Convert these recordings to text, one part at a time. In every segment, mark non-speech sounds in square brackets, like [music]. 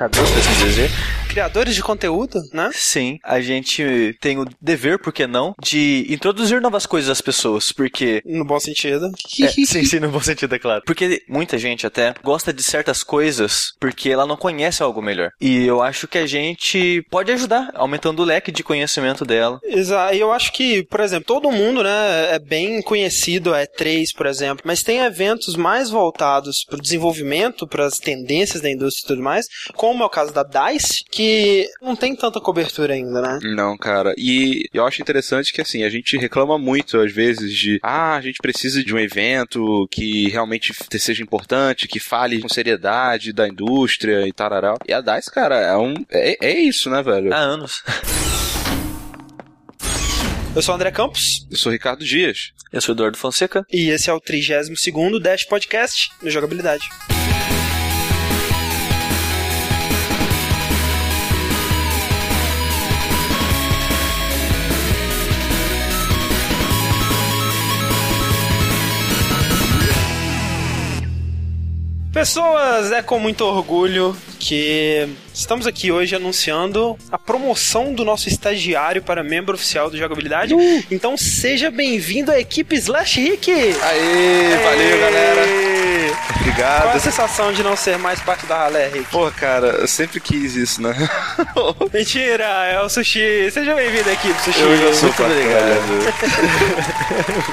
comunicador, por assim dizer. Criadores de conteúdo, né? Sim, a gente tem o dever, por que não, de introduzir novas coisas às pessoas, porque... No bom sentido. É, sim, sim, no bom sentido, é claro. Porque muita gente até gosta de certas coisas porque ela não conhece algo melhor. E eu acho que a gente pode ajudar, aumentando o leque de conhecimento dela. Exato. E eu acho que, por exemplo, todo mundo, né, é bem conhecido, é 3, por exemplo, mas tem eventos mais voltados para o desenvolvimento, para as tendências da indústria e tudo mais, como é o caso da DICE, que não tem tanta cobertura ainda, né? Não, cara. E eu acho interessante que, assim, a gente reclama muito, às vezes, de ah, a gente precisa de um evento que realmente seja importante, que fale com seriedade da indústria e tararau. E a DICE, cara, é um. É, é isso, né, velho? Há anos. Eu sou o André Campos. Eu sou o Ricardo Dias. Eu sou o Eduardo Fonseca. E esse é o 32 Dash Podcast no Jogabilidade. Pessoas, é com muito orgulho que estamos aqui hoje anunciando a promoção do nosso estagiário para membro oficial do Jogabilidade. Uh. Então seja bem-vindo à equipe Slash Rick! Aê, Aê, valeu galera! Obrigado. Qual a sensação de não ser mais parte da ralé, Rick? Pô, cara, eu sempre quis isso, né? [laughs] Mentira, é o Sushi. Seja bem-vindo à equipe, Sushi. Eu já sou Muito obrigado.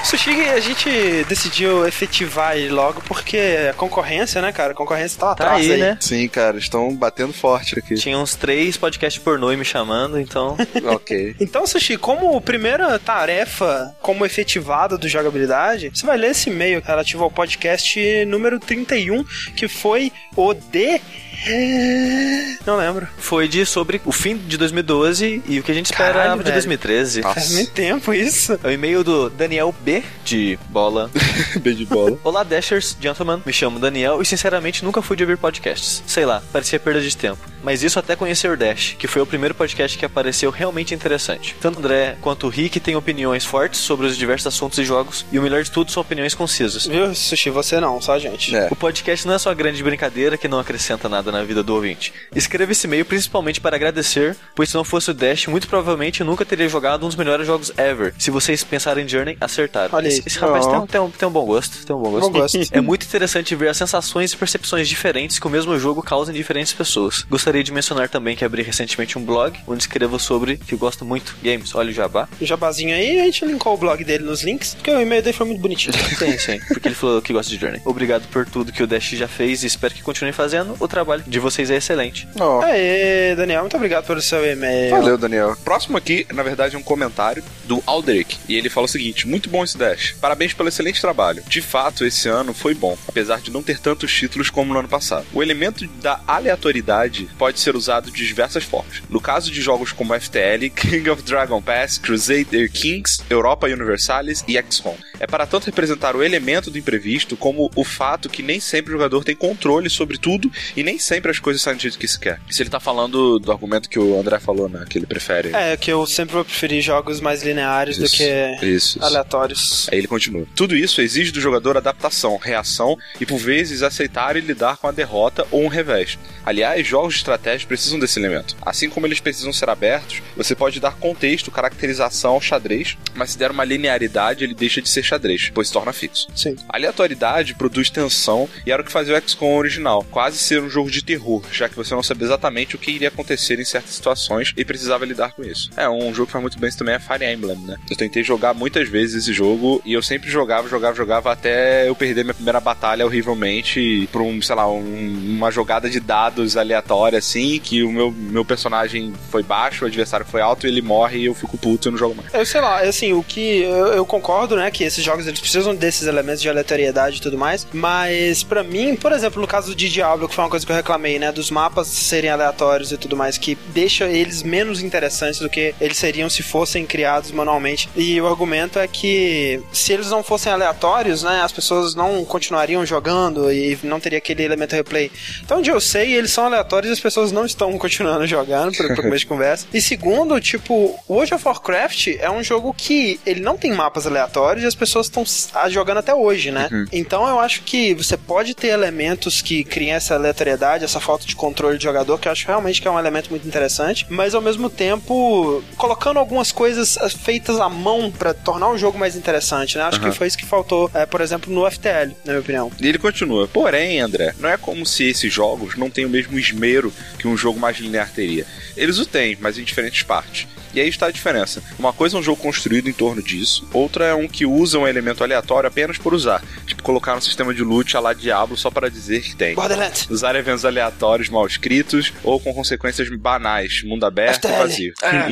[laughs] sushi, a gente decidiu efetivar ele logo porque a concorrência, né, cara? A concorrência tá, Tá atrás aí, aí. né? Sim, cara, estão batendo forte aqui. Tinha uns três podcasts pornô me chamando, então. [laughs] ok. Então, Sushi, como primeira tarefa como efetivada do jogabilidade, você vai ler esse e-mail relativo ao podcast número 31, que foi o de. [gasps] Não lembro. Foi de sobre o fim de 2012 e o que a gente esperava Caralho, de velho. 2013. Nossa. Faz muito tempo isso. É o e-mail do Daniel B, de bola. [laughs] B de bola. Olá, Dashers, gentlemen. Me chamo Daniel e sinceramente nunca fui de ouvir podcasts. Sei lá, parecia perda de tempo. Mas isso até conhecer o Dash, que foi o primeiro podcast que apareceu realmente interessante. Tanto o André quanto o Rick têm opiniões fortes sobre os diversos assuntos e jogos, e o melhor de tudo são opiniões concisas. Viu, Sushi? Você não, só a gente. É. O podcast não é só grande brincadeira que não acrescenta nada na vida do ouvinte. Escreva esse e-mail principalmente para agradecer, pois se não fosse o Dash, muito provavelmente eu nunca teria jogado um dos melhores jogos ever. Se vocês pensarem em Journey, acertaram. Olha. Esse, esse rapaz tem, um- tem um, tem um bom gosto. Tem um bom gosto. Bom gosto. [laughs] É muito interessante ver as sensações e percepções diferentes que o mesmo jogo causa em diferentes pessoas. Gostaria de mencionar também que abri recentemente um blog onde escrevo sobre que eu gosto muito games. Olha o jabá. O jabazinho aí, a gente linkou o blog dele nos links, porque o e-mail dele foi muito bonitinho. [laughs] Sim, sim. Porque ele falou que gosta de Journey. Obrigado por tudo que o Dash já fez e espero que continue fazendo. O trabalho de vocês é excelente. Ó, Aê, Daniel, muito obrigado pelo seu e-mail. Valeu, Daniel. Próximo aqui, na verdade, é um comentário do Alderic. E ele fala o seguinte: muito bom esse Dash. Parabéns pelo excelente trabalho. De fato, esse ano foi bom, apesar de não ter tantos títulos como no ano passado. O elemento da aleatoriedade pode ser usado de diversas formas. No caso de jogos como FTL, [laughs] King of Dragon Pass, Crusader Kings, Europa Universalis e XCOM. É para tanto representar o elemento do imprevisto como o fato que nem sempre o jogador tem controle sobre tudo e nem sempre as coisas saem do jeito que se quer. Isso ele tá falando do argumento que o André falou, né? Que ele prefere. É, que eu sempre vou preferir jogos mais lineares do Isso, que isso, isso. aleatórios. Aí ele continua. Tudo isso exige do jogador adaptação, reação e por vezes aceitar e lidar com a derrota ou um revés. Aliás, jogos de estratégia precisam desse elemento. Assim como eles precisam ser abertos, você pode dar contexto, caracterização ao xadrez, mas se der uma linearidade, ele deixa de ser xadrez, pois se torna fixo. Sim. A aleatoriedade produz tensão e era o que fazia o XCOM original, quase ser um jogo de terror, já que você não sabia exatamente o que iria acontecer em certas situações e precisava lidar com isso. É, um jogo que faz muito bem isso também é Fire Emblem, né? Eu tentei jogar muitas vezes esse jogo e eu sempre jogava, jogava, jogava até eu perder minha primeira batalha horrivelmente por um, sei lá, um- uma jogada de dados aleatória assim, que o meu, meu personagem foi baixo, o adversário foi alto ele morre e eu fico puto e não jogo mais. Eu sei lá, assim, o que eu, eu concordo, né, que esses jogos eles precisam desses elementos de aleatoriedade e tudo mais, mas pra mim, por exemplo, no caso de Diablo, que foi uma coisa que eu reclamei, né, dos mapas serem aleatórios e tudo mais, que deixa eles menos interessantes do que eles seriam se fossem criados manualmente. E o argumento é que se eles não fossem aleatórios, né, as pessoas não continuariam jogando e não teria aquele elemento replay. Então, onde eu sei, eles são aleatórios e as pessoas não estão continuando [laughs] jogando, por começo de conversa. E segundo, tipo, World of Warcraft é um jogo que ele não tem mapas aleatórios e as pessoas estão jogando até hoje, né? Uhum. Então eu acho que você pode ter elementos que criem essa aleatoriedade, essa falta de controle de jogador, que eu acho realmente que é um elemento muito interessante, mas ao mesmo tempo colocando algumas coisas eh, feitas à mão para tornar o jogo mais interessante, né? Acho uhum. que foi isso que faltou, é, por exemplo, no FTL, na minha opinião. E ele continua. Porém, André, não é como se esses jogos não tenham o mesmo esmero que um jogo mais linear teria. Eles o têm, mas em diferentes partes. E aí está a diferença. Uma coisa é um jogo construído em torno disso, outra é um que usa um elemento aleatório apenas por usar. Tipo, colocar um sistema de loot a lá Diablo só para dizer que tem. Borderlands. Usar eventos aleatórios mal escritos ou com consequências banais, mundo aberto e vazio. É.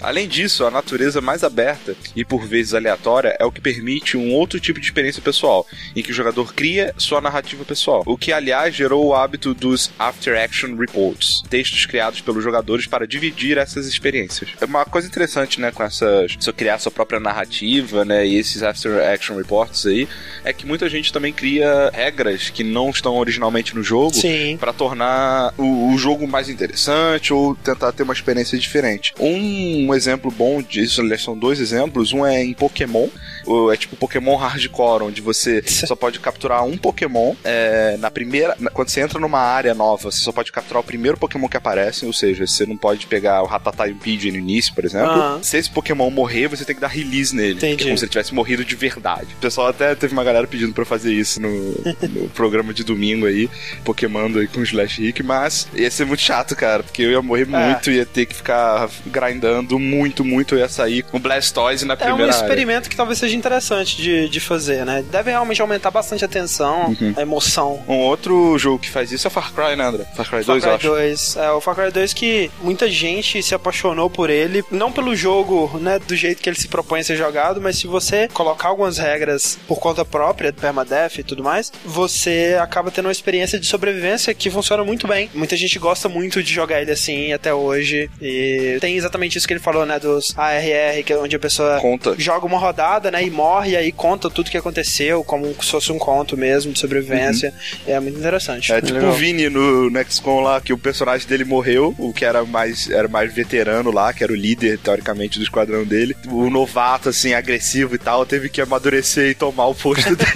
[laughs] Além disso, a natureza mais aberta e por vezes aleatória é o que permite um outro tipo de experiência pessoal, em que o jogador cria sua narrativa pessoal. O que, aliás, gerou o hábito dos After Action Reports, textos criados pelos jogadores para dividir essas experiências experiências. É uma coisa interessante, né, com essas. Se eu criar sua própria narrativa, né, e esses after action reports aí, é que muita gente também cria regras que não estão originalmente no jogo para tornar o, o, jogo mais interessante ou tentar ter uma experiência diferente. Um, exemplo bom disso, aliás, são dois exemplos. Um é em Pokémon, é tipo Pokémon Hardcore, onde você [laughs] só pode capturar um Pokémon é, na primeira. Quando você entra numa área nova, você só pode capturar o primeiro Pokémon que aparece, ou seja, você não pode pegar o Rattata e o Pidgey no início, por exemplo. Uhum. Se esse Pokémon morrer, você tem que dar release nele. Entendi. É como se ele tivesse morrido de verdade. O pessoal até teve uma galera pedindo pra fazer isso no, no [laughs] programa de domingo aí, Pokémon aí com o Slash Rick, mas ia ser muito chato, cara, porque eu ia morrer é. muito, ia ter que ficar grindando muito, muito, eu ia sair com Blastoise na primeira É um experimento área. que talvez seja interessante de, de fazer, né? Deve realmente aumentar bastante a tensão, uhum. a emoção. Um outro jogo que faz isso é Far Cry, né, André? Far Cry 2, Far Cry 2. É, o Far Cry 2 que muita gente se apaixonou por ele, não pelo jogo, né, do jeito que ele se propõe a ser jogado, mas se você colocar algumas regras por conta própria, permadeath e tudo mais, você acaba tendo uma experiência de sobrevivência que funciona muito bem. Muita gente gosta muito de jogar ele assim até hoje. E tem exatamente isso que ele falou, né, dos ARR, que é onde a pessoa conta. joga uma rodada, né, e morre e aí conta tudo que aconteceu, como se fosse um conto mesmo de sobrevivência. Uhum. É muito interessante. É tipo o Vini no, no XCOM lá, que o personagem dele morreu, o que era mais, era mais veterano lá, que era o líder, teoricamente, do esquadrão dele. O novato, assim, agressivo e tal, teve que amadurecer e tomar o posto dele.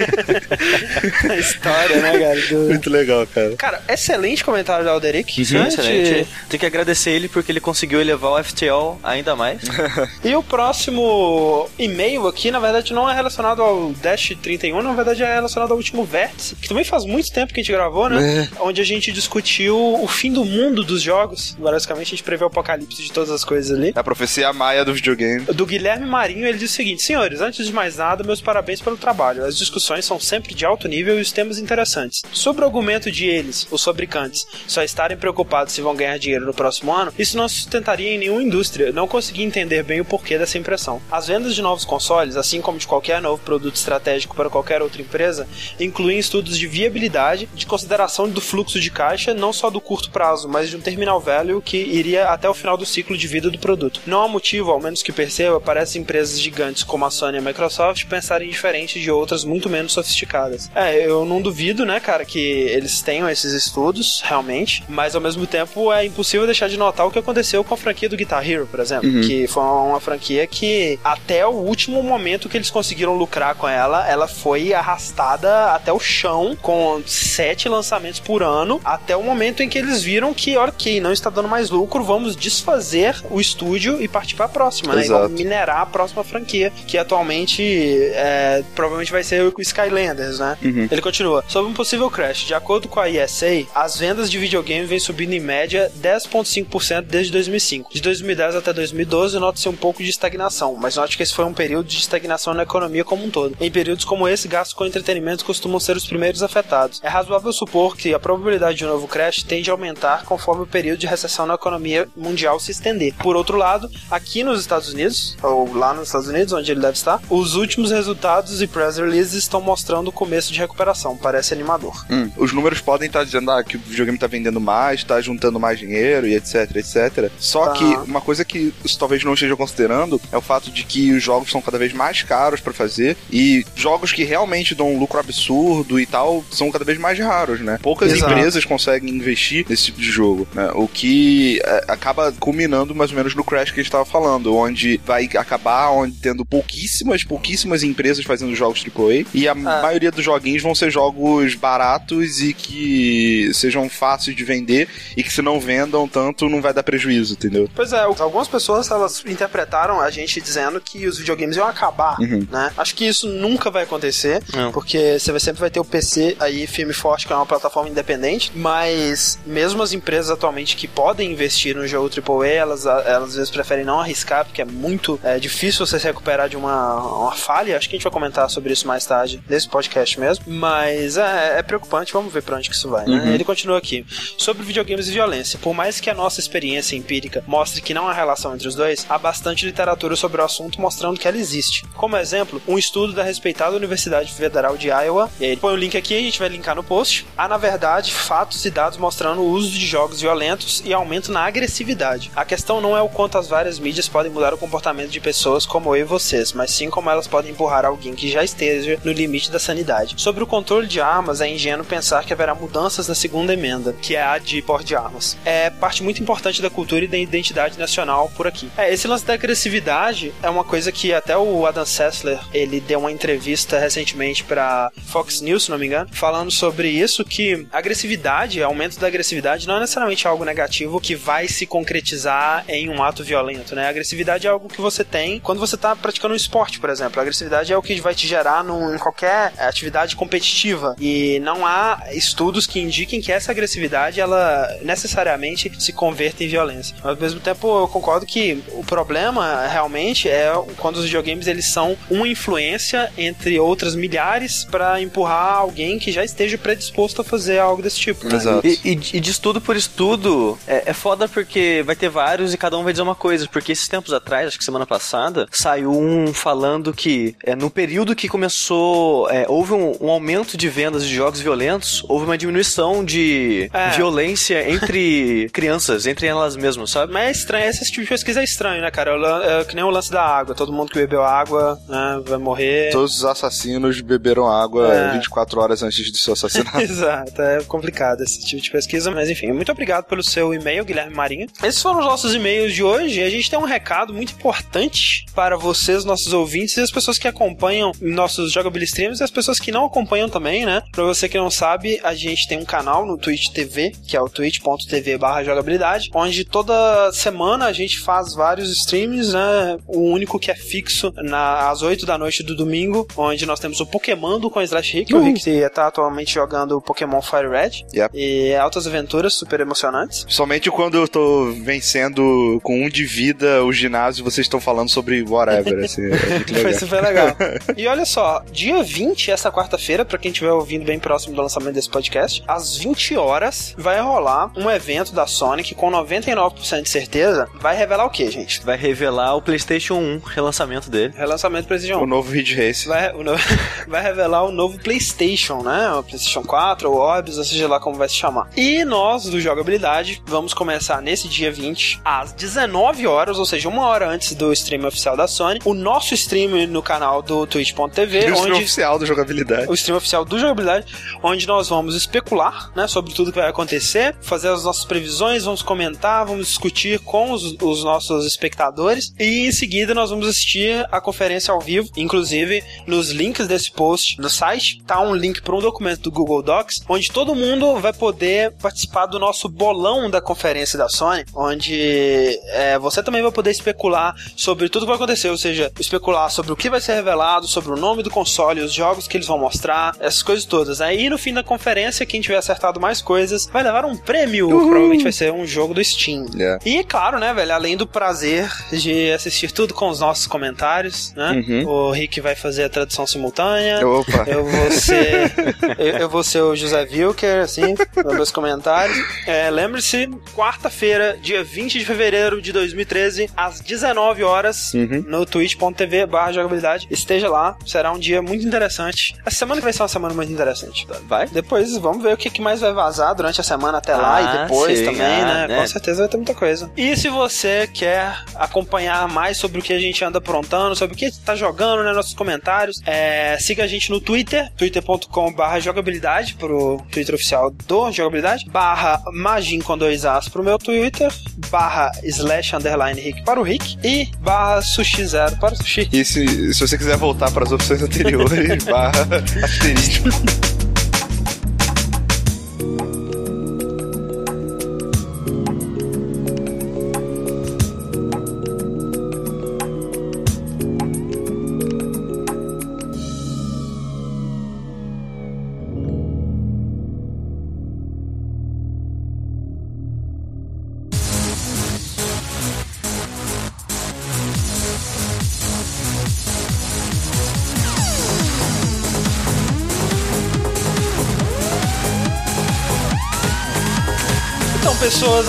[laughs] A história, né, cara? Do... Muito legal, cara. Cara, excelente comentário do Alderic. Uhum, excelente. Tem que agradecer ele porque ele conseguiu elevar o FTL ainda mais. [laughs] e o próximo e-mail aqui, na verdade, não é relacionado ao Dash 31, na verdade é relacionado ao último Vértice, que também faz muito tempo que a gente gravou, né? É. Onde a gente discutiu o fim do mundo dos jogos. Basicamente, a gente prevê o apocalipse de todas as coisas ali. A profecia maia do videogame. Do Guilherme Marinho, ele diz o seguinte: Senhores, antes de mais nada, meus parabéns pelo trabalho. As discussões são sempre de alto nível e os temas interessantes. Sobre o argumento de eles, os fabricantes, só estarem preocupados se vão ganhar dinheiro no próximo ano, isso não sustentaria em nenhuma indústria. Não consegui entender bem o porquê dessa impressão. As vendas de novos consoles, assim como de qualquer novo produto estratégico para qualquer outra empresa, incluem estudos de viabilidade, de consideração do fluxo de caixa, não só do curto prazo, mas de um terminal value que iria até o final do ciclo de vida do produto. Não há motivo, ao menos que perceba, para essas empresas gigantes como a Sony e a Microsoft pensarem diferente de outras muito menos sofisticadas. É, eu não duvido, né, cara, que eles tenham esses estudos, realmente, mas ao mesmo tempo é impossível deixar de notar o que aconteceu com a franquia do Guitar Hero, por exemplo, uhum. que foi uma franquia que até o último momento que eles conseguiram lucrar com ela, ela foi arrastada até o chão com sete lançamentos por ano, até o momento em que eles viram que, ok, não está dando mais lucro, vamos desfazer o estúdio e partir para a próxima, né? E vamos minerar a próxima franquia, que atualmente é, provavelmente vai ser o Skylanders, né? Uhum. Ele continua. Sobre um possível crash, de acordo com a ESA, as vendas de videogame vêm subindo em média 10,5% desde 2005. De 2010 até 2012, nota-se um pouco de estagnação, mas note que esse foi um período de estagnação na economia como um todo. Em períodos como esse, gastos com entretenimento costumam ser os primeiros afetados. É razoável supor que a probabilidade de um novo crash tende a aumentar conforme o período de recessão na economia mundial se estender. Por outro lado, aqui nos Estados Unidos, ou lá nos Estados Unidos, onde ele deve estar, os últimos resultados e press releases estão mostrando o começo de recuperação. Parece animador. Hum, os números podem estar dizendo ah, que o videogame está vendendo mais, está juntando mais dinheiro e etc, etc. Só tá. que uma coisa que talvez não esteja considerando é o fato de que os jogos são cada vez mais caros pra fazer e jogos que realmente dão um lucro absurdo e tal são cada vez mais raros, né? Poucas Exato. empresas conseguem investir nesse tipo de jogo, né? O que é, acaba culminando mais ou menos no Crash que a gente tava falando, onde vai acabar onde tendo pouquíssimas, pouquíssimas empresas fazendo jogos AAA e a maioria dos joguinhos vão ser jogos baratos e que sejam fáceis de vender e que se não vendam tanto não vai dar prejuízo, entendeu? Pois é, algumas pessoas elas interpretaram a gente dizendo que os videogames iam acabar, né? Acho que isso nunca vai acontecer, Não. porque você sempre vai ter o PC aí firme e forte, que é uma plataforma independente, mas mesmo as empresas atualmente que podem investir no jogo AAA, elas, elas às vezes preferem não arriscar, porque é muito é, difícil você se recuperar de uma, uma falha. Acho que a gente vai comentar sobre isso mais tarde, nesse podcast mesmo. Mas é, é preocupante, vamos ver pra onde que isso vai, né? Ele continua aqui. Sobre videogames e violência, por mais que a nossa experiência empírica mostre que não há relação entre os dois, há bastante literatura sobre o assunto mostrando que ela existe. Como exemplo, um estudo da respeitada Universidade Federal de Iowa, e aí ele põe o link aqui, a gente vai linkar no post. Há, na verdade, fatos e dados mostrando o uso de jogos violentos e aumento na agressividade. A questão não é o quanto as várias mídias podem mudar o comportamento de pessoas como eu e vocês, mas sim como elas podem empurrar alguém que já esteja no limite da sanidade. Sobre o controle de armas, é ingênuo pensar que haverá mudanças na segunda emenda, que é a de porte de armas. É parte muito importante da cultura e da identidade nacional por aqui. É, esse lance da agressividade é uma coisa que até o Adam Sessler, ele deu uma entrevista recentemente para Fox News, se não me engano, falando sobre isso, que agressividade, aumento da agressividade não é necessariamente algo negativo que vai se concretizar em um ato violento, né? A agressividade é algo que você tem quando você tá praticando um esporte, por exemplo. A agressividade é o que vai te gerar num, em qualquer atividade competitiva. E não há estudos que indiquem que essa agressividade, ela necessariamente se converta em violência. Mas, ao mesmo tempo, eu concordo que o problema realmente é quando os videogames eles são uma influência entre outras milhares para empurrar alguém que já esteja predisposto a fazer algo desse tipo. né? Exato. E, e, e de estudo por estudo, é, é foda porque vai ter vários e cada um vai dizer uma coisa. Porque esses tempos atrás, acho que semana passada, saiu um falando que é, no período que começou, é, houve um, um aumento de vendas de jogos violentos, houve uma diminuição de É. violência entre [laughs] crianças, entre elas mesmas, sabe? Mas é estranho, esse tipo de pesquisa é estranho, né, cara? É É que nem o lance da água. Todo mundo que bebeu água né, vai morrer. Todos os assassinos beberam água É. 24 horas antes de ser assassinado. [laughs] Exato, é complicado esse tipo de pesquisa, mas enfim, muito obrigado pelo seu e-mail, Guilherme Marinho. Esses foram os nossos e-mails de hoje. A gente tem um recado muito importante para vocês, nossos ouvintes, e as pessoas que acompanham nossos Jogability Streams e as pessoas que não acompanham também, né? Pra você que não sabe, a gente tem um canal no Twitch TV, que é o twitch.tv barra jogabilidade, onde toda semana a gente faz vários streams, né? O único que é fixo na, às 8 da noite do domingo, onde nós temos o Pokémon do com Slash Rick, o Rick tá atualmente jogando o Pokémon Fire Red. Yep. E altas aventuras super emocionantes. Somente quando eu tô vencendo com um de vida o ginásio, vocês estão falando sobre whatever. [laughs] Assim, é Foi legal. super legal. [laughs] e olha só, dia 20, essa quarta-feira, pra quem estiver ouvindo bem próximo do lançamento desse podcast, às 20 horas vai rolar um evento da Sony que com 99% de certeza vai revelar o que, gente? Vai revelar o PlayStation 1, relançamento dele. Relançamento do PlayStation 1. O novo Ridge Race. Vai, o no- [laughs] vai revelar o novo PlayStation, né? O PlayStation 4 ou Orbis, ou seja lá como vai se chamar. E nós, do Jogabilidade, vamos começar nesse dia 20, às 19 horas, ou seja, uma hora antes do stream oficial da Sony, o nosso stream no canal do twitch.tv, o stream oficial da jogabilidade. o stream oficial do Jogabilidade, onde nós vamos especular, né, sobre tudo que vai acontecer, fazer as nossas previsões, vamos comentar, vamos discutir com os, os nossos espectadores e em seguida nós vamos assistir a conferência ao vivo, inclusive nos links desse post no site, tá um link para um documento do Google Docs, onde todo mundo vai poder participar do nosso bolão da conferência da Sony, onde é, você também vai poder especular sobre tudo que vai acontecer, ou seja, especular sobre o que vai ser revelado, sobre o nome do console, os jogos que eles vão mostrar, essas coisas todas. Aí no fim da conferência, quem tiver acertado mais coisas vai levar um prêmio, que provavelmente vai ser um jogo do Steam. Yeah. E claro, né, velho, além do prazer de assistir tudo com os nossos comentários, né? Uhum. O Rick vai fazer a tradução simultânea. Opa. Eu vou ser. eu, eu vou ser o José Wilker, assim, nos meus comentários. É, Lembre-se, quarta-feira, dia 20 de fevereiro de 2013, às 19 horas, Uhum. no twitch.tv barra jogabilidade. Esteja lá, será um dia muito interessante. Essa semana que vai ser uma semana muito interessante. Vai? Depois vamos ver o que mais vai vazar durante a semana até lá Ah, e depois sim, também, ah, né? né? Com certeza vai ter muita coisa. E se você quer acompanhar mais sobre o que a gente anda aprontando, sobre o que tá jogando, né? Nossos comentários. É, siga a gente no Twitter, twitter.com/barra jogabilidade, pro Twitter oficial do Jogabilidade, barra Magin com dois As pro meu Twitter, barra slash underline Rick para o Rick e barra Sushi Zero para o Sushi. E se, se você quiser voltar para as opções anteriores, [laughs] barra asterisco. [laughs]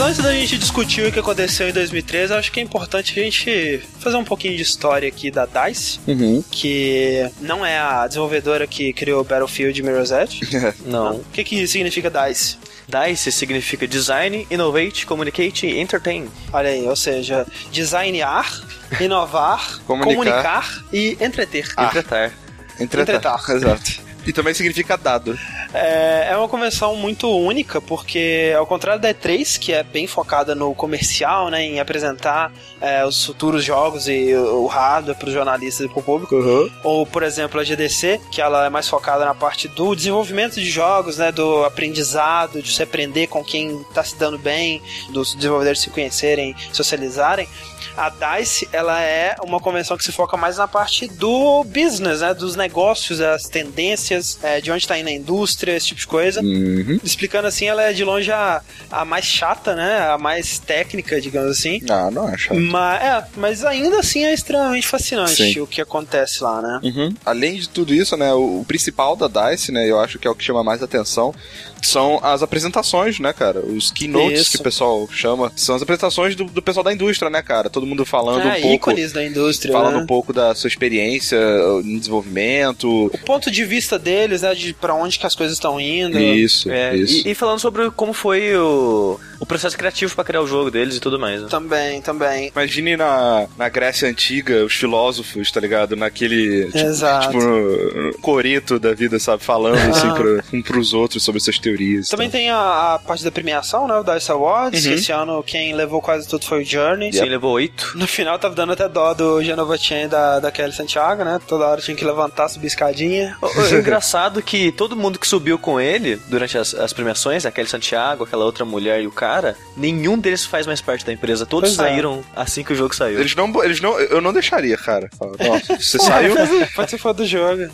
antes da gente discutir o que aconteceu em 2013, acho que é importante a gente fazer um pouquinho de história aqui da DICE, uhum. que não é a desenvolvedora que criou Battlefield Mirror's Edge. [laughs] não. O que, que significa DICE? DICE significa Design, Innovate, Communicate e Entertain. Olha aí, ou seja, designar, inovar, [laughs] comunicar. comunicar. e entreter. Ah. Entretar. Entretar. Entretar. [laughs] Exato. E também significa dado. É, é uma convenção muito única, porque ao contrário da E3, que é bem focada no comercial, né, em apresentar é, os futuros jogos e o hardware para os jornalistas e para o público, uhum. ou por exemplo a GDC, que ela é mais focada na parte do desenvolvimento de jogos, né, do aprendizado, de se aprender com quem está se dando bem, dos desenvolvedores se conhecerem, socializarem. A DICE, ela é uma convenção que se foca mais na parte do business, né? Dos negócios, das tendências, é, de onde está indo a indústria, esse tipo de coisa. Uhum. Explicando assim, ela é de longe a, a mais chata, né? A mais técnica, digamos assim. Ah, não é chata. Mas, é, mas ainda assim é extremamente fascinante Sim. o que acontece lá, né? Uhum. Além de tudo isso, né? O, o principal da DICE, né? Eu acho que é o que chama mais atenção são as apresentações, né, cara? Os keynotes Isso. que o pessoal chama. São as apresentações do, do, pessoal da indústria, né, cara? Todo mundo falando é, um pouco. ícones da indústria. Falando né? um pouco da sua experiência em desenvolvimento. O ponto de vista deles, né? De pra onde que as coisas estão indo. Isso, é, isso. E, e, falando sobre como foi o, o processo criativo para criar o jogo deles e tudo mais. Né? Também, também. Imagine na, na Grécia Antiga, os filósofos, tá ligado? Naquele. Tipo, Exato. Tipo, no, coreto da vida, sabe? Falando assim pra, um pros outros sobre suas teorias. Também tem a, a, parte da premiação, né? O DICE Awards, uhum. que esse ano quem levou quase tudo foi o Journey. Sim, yep. levou oito. No final tava dando até dó do Genova Chen e da, da Kelly Santiago, né? Toda hora tinha que levantar, subir escadinha. O, o engraçado que todo mundo que subiu com ele durante as, as premiações, a Kelly Santiago, aquela outra mulher e o cara, nenhum deles faz mais parte da empresa. Todos pois é. saíram é. assim que o jogo saiu. Eles não, eles não, eu não deixaria, cara. Nossa, você saiu. Pode ser foda do jogo.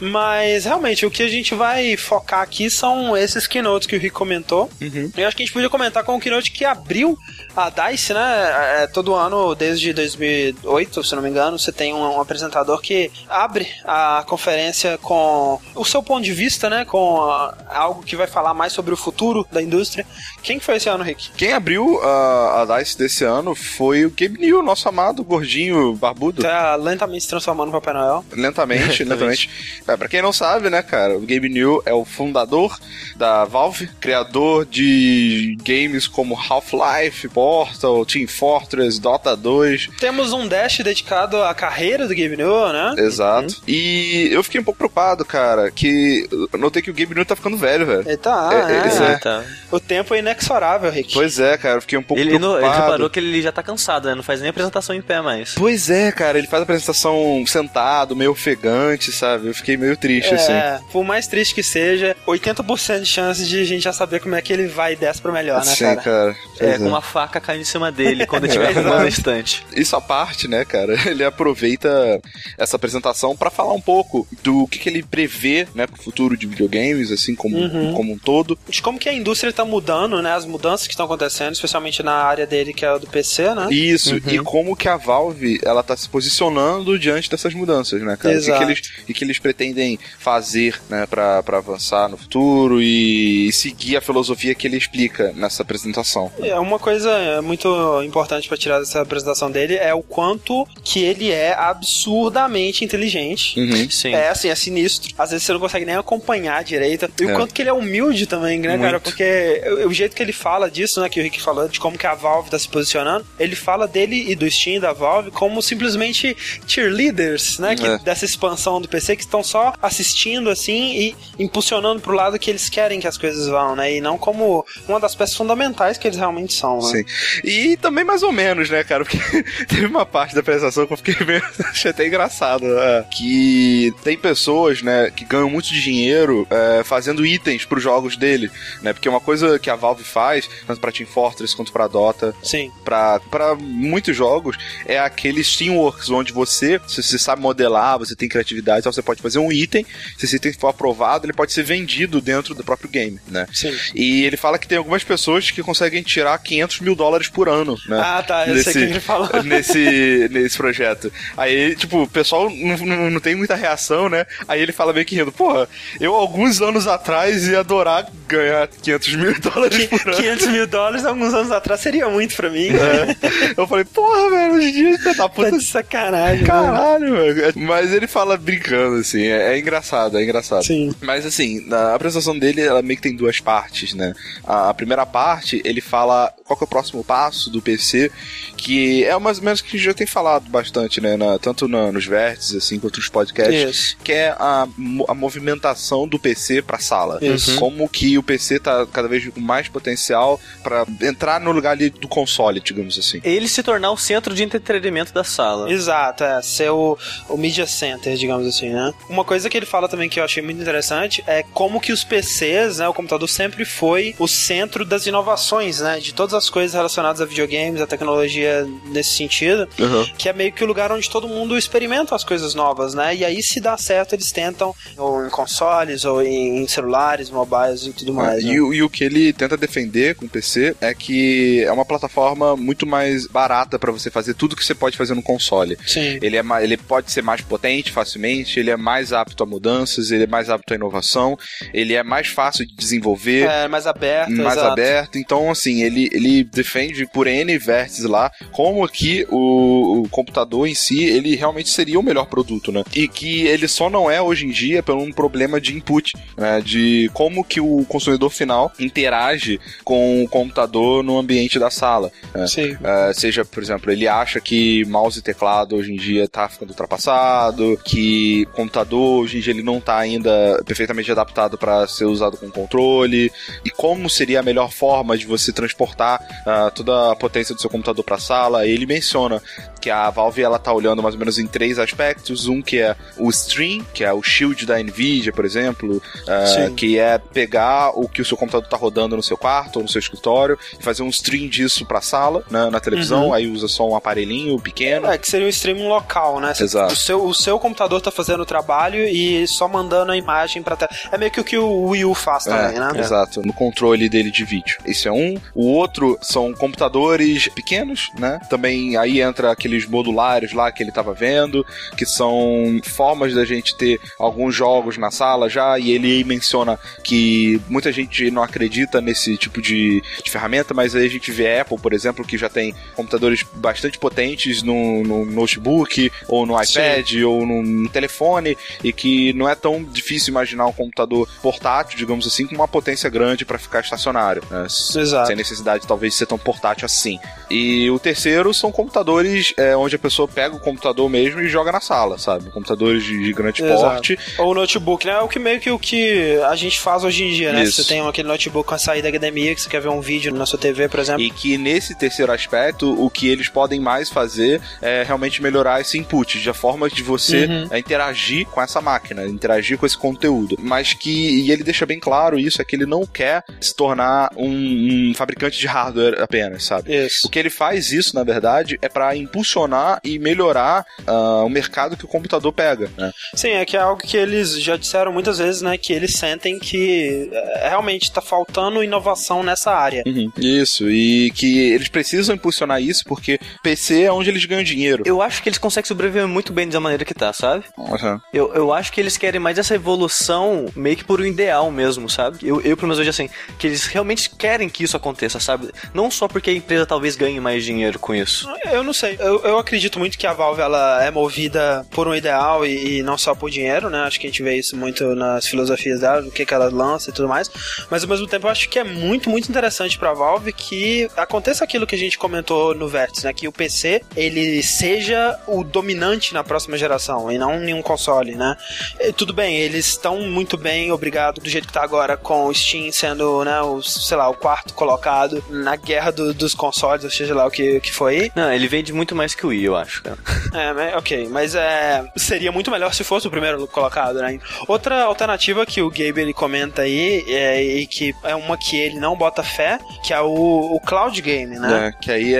Mas realmente, o que a gente vai focar aqui são esses keynotes que o Rick comentou. Uhum. Eu acho que a gente podia comentar com o keynote que abriu a DICE, né? É, todo ano, desde 2008, se não me engano, você tem um, um, apresentador que abre a conferência com o seu ponto de vista, né? Com a, algo que vai falar mais sobre o futuro da indústria. Quem foi esse ano, Rick? Quem abriu a, a DICE desse ano foi o Gabe New, nosso amado gordinho barbudo. Tá lentamente se transformando no Papai Noel. [laughs] Lentamente, lentamente. É, pra quem não sabe, né, cara, o Gabe New é o fundador da Valve, criador de games como Half-Life, Portal, Team Fortress, Dota 2. Temos um dash dedicado à carreira do Gabe New, né? Exato. Uhum. E eu fiquei um pouco preocupado, cara, que eu notei que o Gabe New tá ficando velho, velho. Ele tá, é, é, é. Tá. O tempo é inexorável, Rick. Pois é, cara, eu fiquei um pouco ele, preocupado. Ele, ele reparou que ele já tá cansado, né? Não faz nem apresentação em pé mais. Pois é, cara, ele faz a apresentação sentado, meio ofegante, sabe? Eu fiquei meio triste, é, assim. Por mais triste que seja, 80% de chance de a gente já saber como é que ele vai e desce pro melhor, né, Sim, cara? cara. É, é, com uma faca caindo em cima dele quando [laughs] estiver arrumando na estante. Isso à parte, né, cara? [laughs] Ele aproveita essa apresentação para falar um pouco do que, que ele prevê, né, pro futuro de videogames, assim, como, uhum. como um todo. De como que a indústria tá mudando, né, as mudanças que estão acontecendo, especialmente na área dele, que é do PC, né? Isso, uhum. e como que a Valve, ela tá se posicionando diante dessas mudanças, né, cara? Exato. E que eles, e que eles pretendem fazer né, para avançar no futuro e seguir a filosofia que ele explica nessa apresentação. É uma coisa muito importante para tirar dessa apresentação dele é o quanto que ele é absurdamente inteligente. Uhum. Sim. É assim, é sinistro. Às vezes você não consegue nem acompanhar direito. E É. o quanto que ele é humilde também, né, cara? Muito. Porque o o jeito que ele fala disso, né, que o Rick falou, de como que a Valve tá se posicionando, ele fala dele e do Steam da Valve como simplesmente cheerleaders, né, que, É. dessa expansão do PC, que estão só assistindo, assim, e impulsionando pro lado que eles querem que as coisas vão, né, e não como uma das peças fundamentais que eles realmente são, né. Sim. E também mais ou menos, né, cara? Porque [laughs] teve uma parte da apresentação que eu fiquei meio. [laughs] achei até engraçado. né? Que tem pessoas, né, que ganham muito dinheiro é, fazendo itens pros jogos dele, né? Porque uma coisa que a Valve faz, tanto pra Team Fortress quanto pra Dota, Sim. pra, pra muitos jogos, é aqueles Teamworks, onde você, se você sabe modelar, você tem criatividade, então você pode fazer um item, se esse item for aprovado, ele pode ser vendido dentro do próprio game, né? Sim. E ele fala que tem algumas pessoas que conseguem tirar 500 mil dólares por ano, né? Ah, tá, eu sei o que ele falou. [laughs] nesse, nesse projeto. Aí, tipo, o pessoal não, não, não tem muita reação, né? Aí ele fala meio que rindo, porra, eu alguns anos atrás ia adorar ganhar 500 mil dólares por ano. 500 mil dólares alguns anos atrás seria muito pra mim. É. [laughs] Eu falei, porra, velho, hoje em dia você tá Tá puta de sacanagem. mano. Caralho, velho. Mas ele fala brincando, assim, é, é engraçado, é engraçado. Sim. Mas assim, na apresentação dele, ela meio que tem duas partes, né? A, a primeira parte, ele fala qual que é o próximo passo do PC, que é mais ou menos que já tem falado bastante, né? Na- tanto na- nos vértices, assim, quanto nos podcasts. Isso. Que é a, a movimentação do PC pra sala. Isso. Como que o PC tá cada vez mais potencial pra entrar no lugar ali do console, digamos assim. Ele se tornar o centro de entretenimento da sala. Exato, é. Ser o, o media center, digamos assim, né? Uma coisa que ele fala também que eu achei muito interessante é como que os PCs, né? O computador sempre foi o centro das inovações, né? De todas as coisas relacionadas a videogames, a tecnologia nesse sentido. Que é meio que o lugar onde todo mundo experimenta as coisas novas, né? E aí, se dá certo, eles tentam, ou em consoles, ou em, em celulares, mobiles e tudo mais. É, né? e, o- e o que ele tenta defender com o PC é que é uma plataforma muito mais barata pra você fazer tudo que você pode fazer no console. Sim. Ele, é ele pode ser mais potente facilmente, ele é mais apto a mudanças, ele é mais apto à inovação, ele é mais fácil de desenvolver. É, mais aberto, mais exato. aberto, então assim, ele, ele defende por N vértices lá como que o, o computador em si, ele realmente seria o melhor produto, né? E que ele só não é hoje em dia por um problema de input, né? De como que o consumidor final interage com o computador no ambiente da sala. né? Sim. É, seja, por exemplo, ele acha que mouse e teclado hoje em dia tá ficando ultrapassado, que computador hoje em dia ele não tá ainda perfeitamente adaptado para ser usado com controle, e como seria a melhor forma de você transportar ah, toda a potência do seu computador para a sala. Ele menciona que a Valve ela tá olhando mais ou menos em três aspectos, um que é o stream, que é o shield da Nvidia, por exemplo, Sim. que é pegar o que o seu computador tá rodando no seu quarto ou no seu escritório e fazer um stream disso pra sala, né, na televisão, aí usa só um aparelhinho pequeno. É, que seria um streaming local, né? Exato. O seu, o seu computador tá fazendo o trabalho e só mandando a imagem pra tela. É meio que o que o Wii U faz também, né? Exato, no controle dele de vídeo. Esse é um. O outro são computadores pequenos, né? Também aí entra aqueles modulares lá que ele tava vendo, que são formas da gente ter alguns jogos na sala já, e ele menciona que muita gente não acredita nesse tipo de, de ferramenta, mas aí a gente vê a Apple, por exemplo, que já tem computadores bastante potentes no, no notebook, ou no iPad, ou no, no telefone, e que não é tão difícil imaginar um computador portátil, digamos assim, com uma potência grande para ficar estacionário. né? Exato. Sem necessidade, talvez, de ser tão portátil assim. E o terceiro são computadores é, onde a pessoa pega o computador mesmo e joga na sala, sabe? Computadores de, de grande Exato. porte. Ou notebook, né? É o que meio que o que a gente faz hoje em dia, né? Isso. Você tem aquele notebook com a saída HDMI, que você quer ver um vídeo na sua TV, por exemplo. E que nesse terceiro aspecto, o que eles podem mais fazer é realmente melhorar esse input, de a forma de você Uhum. é, interagir com essa máquina, interagir com esse conteúdo. Mas que, e ele deixa bem claro isso, é que ele não quer se tornar um, um fabricante de hardware apenas, sabe? Isso. O que ele faz isso, na verdade, é para impulsionar e melhorar ah, o mercado que o computador pega, né? Sim, é que é algo que eles já disseram muitas vezes, né? Que eles sentem que é, realmente tá faltando inovação nessa área. Isso, e que eles precisam impulsionar isso porque PC é onde eles ganham dinheiro. Eu acho que eles conseguem sobreviver muito bem da maneira que tá, sabe? Uhum. Eu, eu acho que eles querem mais essa evolução meio que por um ideal mesmo, sabe? Eu, eu pelo menos hoje assim, que eles realmente querem que isso aconteça, sabe? Não só porque a empresa talvez ganhe mais dinheiro com isso. Eu não sei. Eu, eu acredito muito que a Valve ela é movida por um ideal e, e, não só por dinheiro, né? Acho que a gente vê isso muito nas filosofias dela, do que, que ela lança e tudo mais. Mas ao mesmo tempo eu acho que é muito, muito interessante pra Valve que aconteça aquilo que a gente comentou no Vértice, né? Que o PC ele seja o dominante na próxima geração e não nenhum console, né? E, tudo bem, eles estão muito bem, obrigado, do jeito que tá agora, com o Steam sendo, né, o, sei lá, o quarto colocado na guerra do, dos consoles, ou seja lá o que, que foi. Não, ele vende muito mais que o Wii, eu acho, cara. É, ok, mas é, seria muito melhor se fosse o primeiro colocado, né? Outra alternativa que o Gabe ele comenta aí, é, e que é uma que ele não bota fé, que é o, o Cloud Game, né? É, que aí é,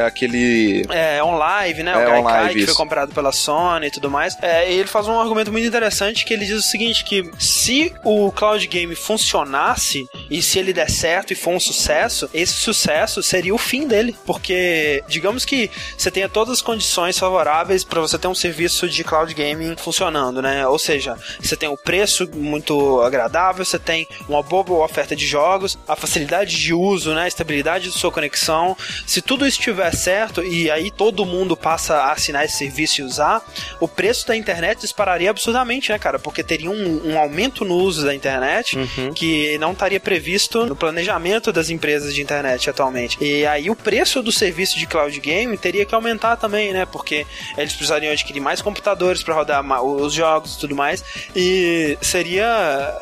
é aquele... É, on live, né? É, o live, que foi comprado pela Sony e tudo mais. É, e ele faz um argumento muito interessante que ele diz o seguinte, que se o Cloud Game funcionasse e se ele der certo e for um sucesso, esse sucesso seria o fim dele, porque digamos que você tenha todas as condições favoráveis para você ter um serviço de cloud gaming funcionando, né? Ou seja, você tem o preço muito agradável, você tem uma boa oferta de jogos, a facilidade de uso, né? A estabilidade de sua conexão. Se tudo estiver certo e aí todo mundo passa a assinar esse serviço e usar, o preço da internet dispararia absurdamente, né, cara? Porque teria um, um aumento no uso da internet Uhum. que não estaria previsto no planejamento das empresas de internet atualmente. E aí o preço do serviço de cloud game teria que aumentar também, né? Porque eles precisariam adquirir mais computadores para rodar os jogos e tudo mais. E seria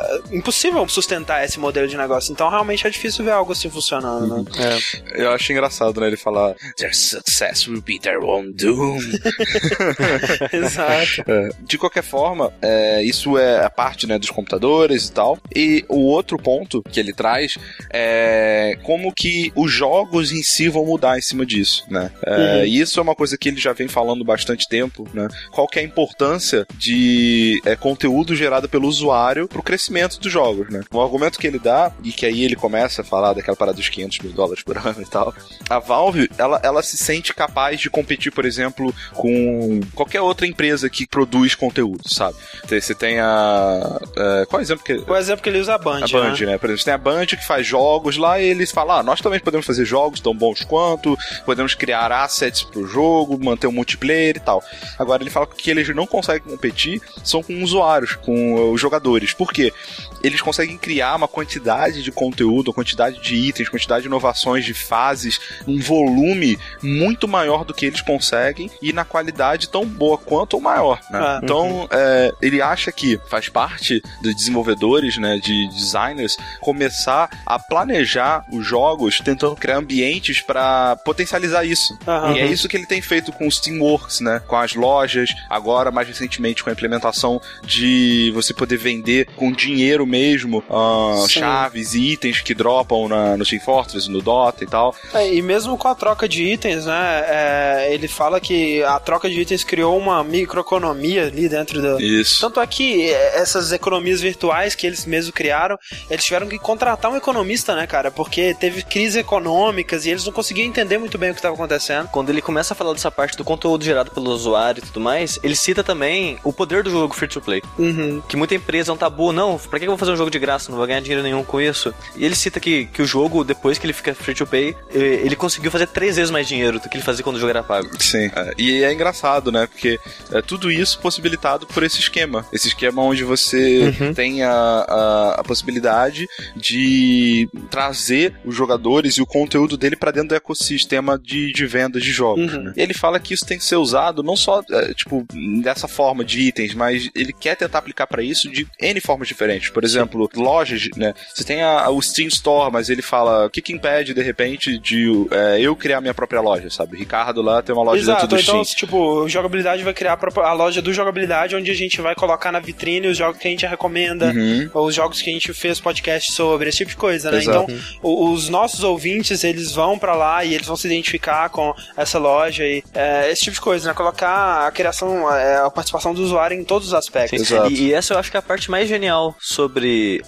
eh, impossível sustentar esse modelo de negócio. Então realmente é difícil ver algo assim funcionando, né? Eu acho engraçado, né? Ele falar Their success will be their own doom. [laughs] [laughs] Exato. É, de qualquer forma, é, isso é a parte né, dos computadores e tal. E o outro ponto que ele traz é como que os jogos em si vão mudar em cima disso, né? É, Uhum. E isso é uma coisa que ele já vem falando bastante tempo, né? Qual que é a importância de é, conteúdo gerado pelo usuário pro crescimento dos jogos, né? O argumento que ele dá, e que aí ele começa a falar daquela parada dos 500 mil dólares por ano e tal, a Valve, ela, ela se sente capaz de competir, por exemplo, com qualquer outra empresa que produz conteúdo, sabe? Você tem a. é, qual é o exemplo que. O exemplo que ele usa a Band, A Band, né? né? Por exemplo, você tem a Band que faz jogos lá e eles falam: ah, nós também podemos fazer jogos tão bons quanto, podemos criar assets pro jogo, manter o multiplayer e tal. Agora ele fala que eles não conseguem competir são com usuários, com os jogadores. Por quê? Eles conseguem criar uma quantidade de conteúdo, uma quantidade de itens, quantidade de inovações, de fases, um volume muito maior do que eles conseguem e na qualidade tão boa quanto ou maior, né? Ah, então, é, ele acha que faz parte dos desenvolvedores, né, de designers, começar a planejar os jogos tentando criar ambientes para potencializar isso. Aham. E é isso que ele tem feito com o Steamworks, né? Com as lojas, agora mais recentemente com a implementação de você poder vender com dinheiro mesmo Sim. chaves e itens que dropam na, no Team Fortress, no Dota e tal. É, e mesmo com a troca de itens, né? é, ele fala que a troca de itens criou uma microeconomia ali dentro do. Isso. Tanto é que é, essas economias virtuais que eles mesmos criaram, eles tiveram que contratar um economista, né, cara? Porque teve crises econômicas e eles não conseguiam entender muito bem o que estava acontecendo. Quando ele começa a falar dessa parte do conteúdo gerado pelo usuário e tudo mais, ele cita também o poder do jogo free to play. Uhum. Que muita empresa é um tabu, não, pra que eu vou fazer um jogo de graça? Não vou ganhar dinheiro nenhum com isso. E ele cita que, que o jogo, depois que ele fica free to play, eh, ele conseguiu fazer três vezes mais dinheiro do que ele fazia quando o jogo era pago. Sim. É, e é engraçado, né? Porque é tudo isso possibilitado por esse esquema. Esse esquema onde você tem a, a, a possibilidade de trazer os jogadores e o conteúdo dele para dentro do ecossistema de, de vendas de jogos. Uhum. né? E ele fala que isso tem que ser usado não só, é, tipo, dessa forma de itens, mas ele quer tentar aplicar para isso de N formas diferentes. Por exemplo, lojas, né? Você tem a, o Steam Store, mas ele fala o que, que impede, de repente, de é, eu criar minha própria loja, sabe? O Ricardo lá tem uma loja Exato, dentro do então, Steam. tipo, jogabilidade vai criar a própria- a loja do jogabilidade, onde a gente vai colocar na vitrine os jogos que a gente recomenda, Uhum. ou os jogos que a gente fez podcast sobre, esse tipo de coisa, né? Exato. Então, o- os nossos ouvintes, eles vão pra lá e eles vão se identificar com essa loja e é, esse tipo de coisa, né? Colocar a criação, é, a participação do usuário em todos os aspectos. Exato. E, e essa eu acho que é a parte mais genial sobre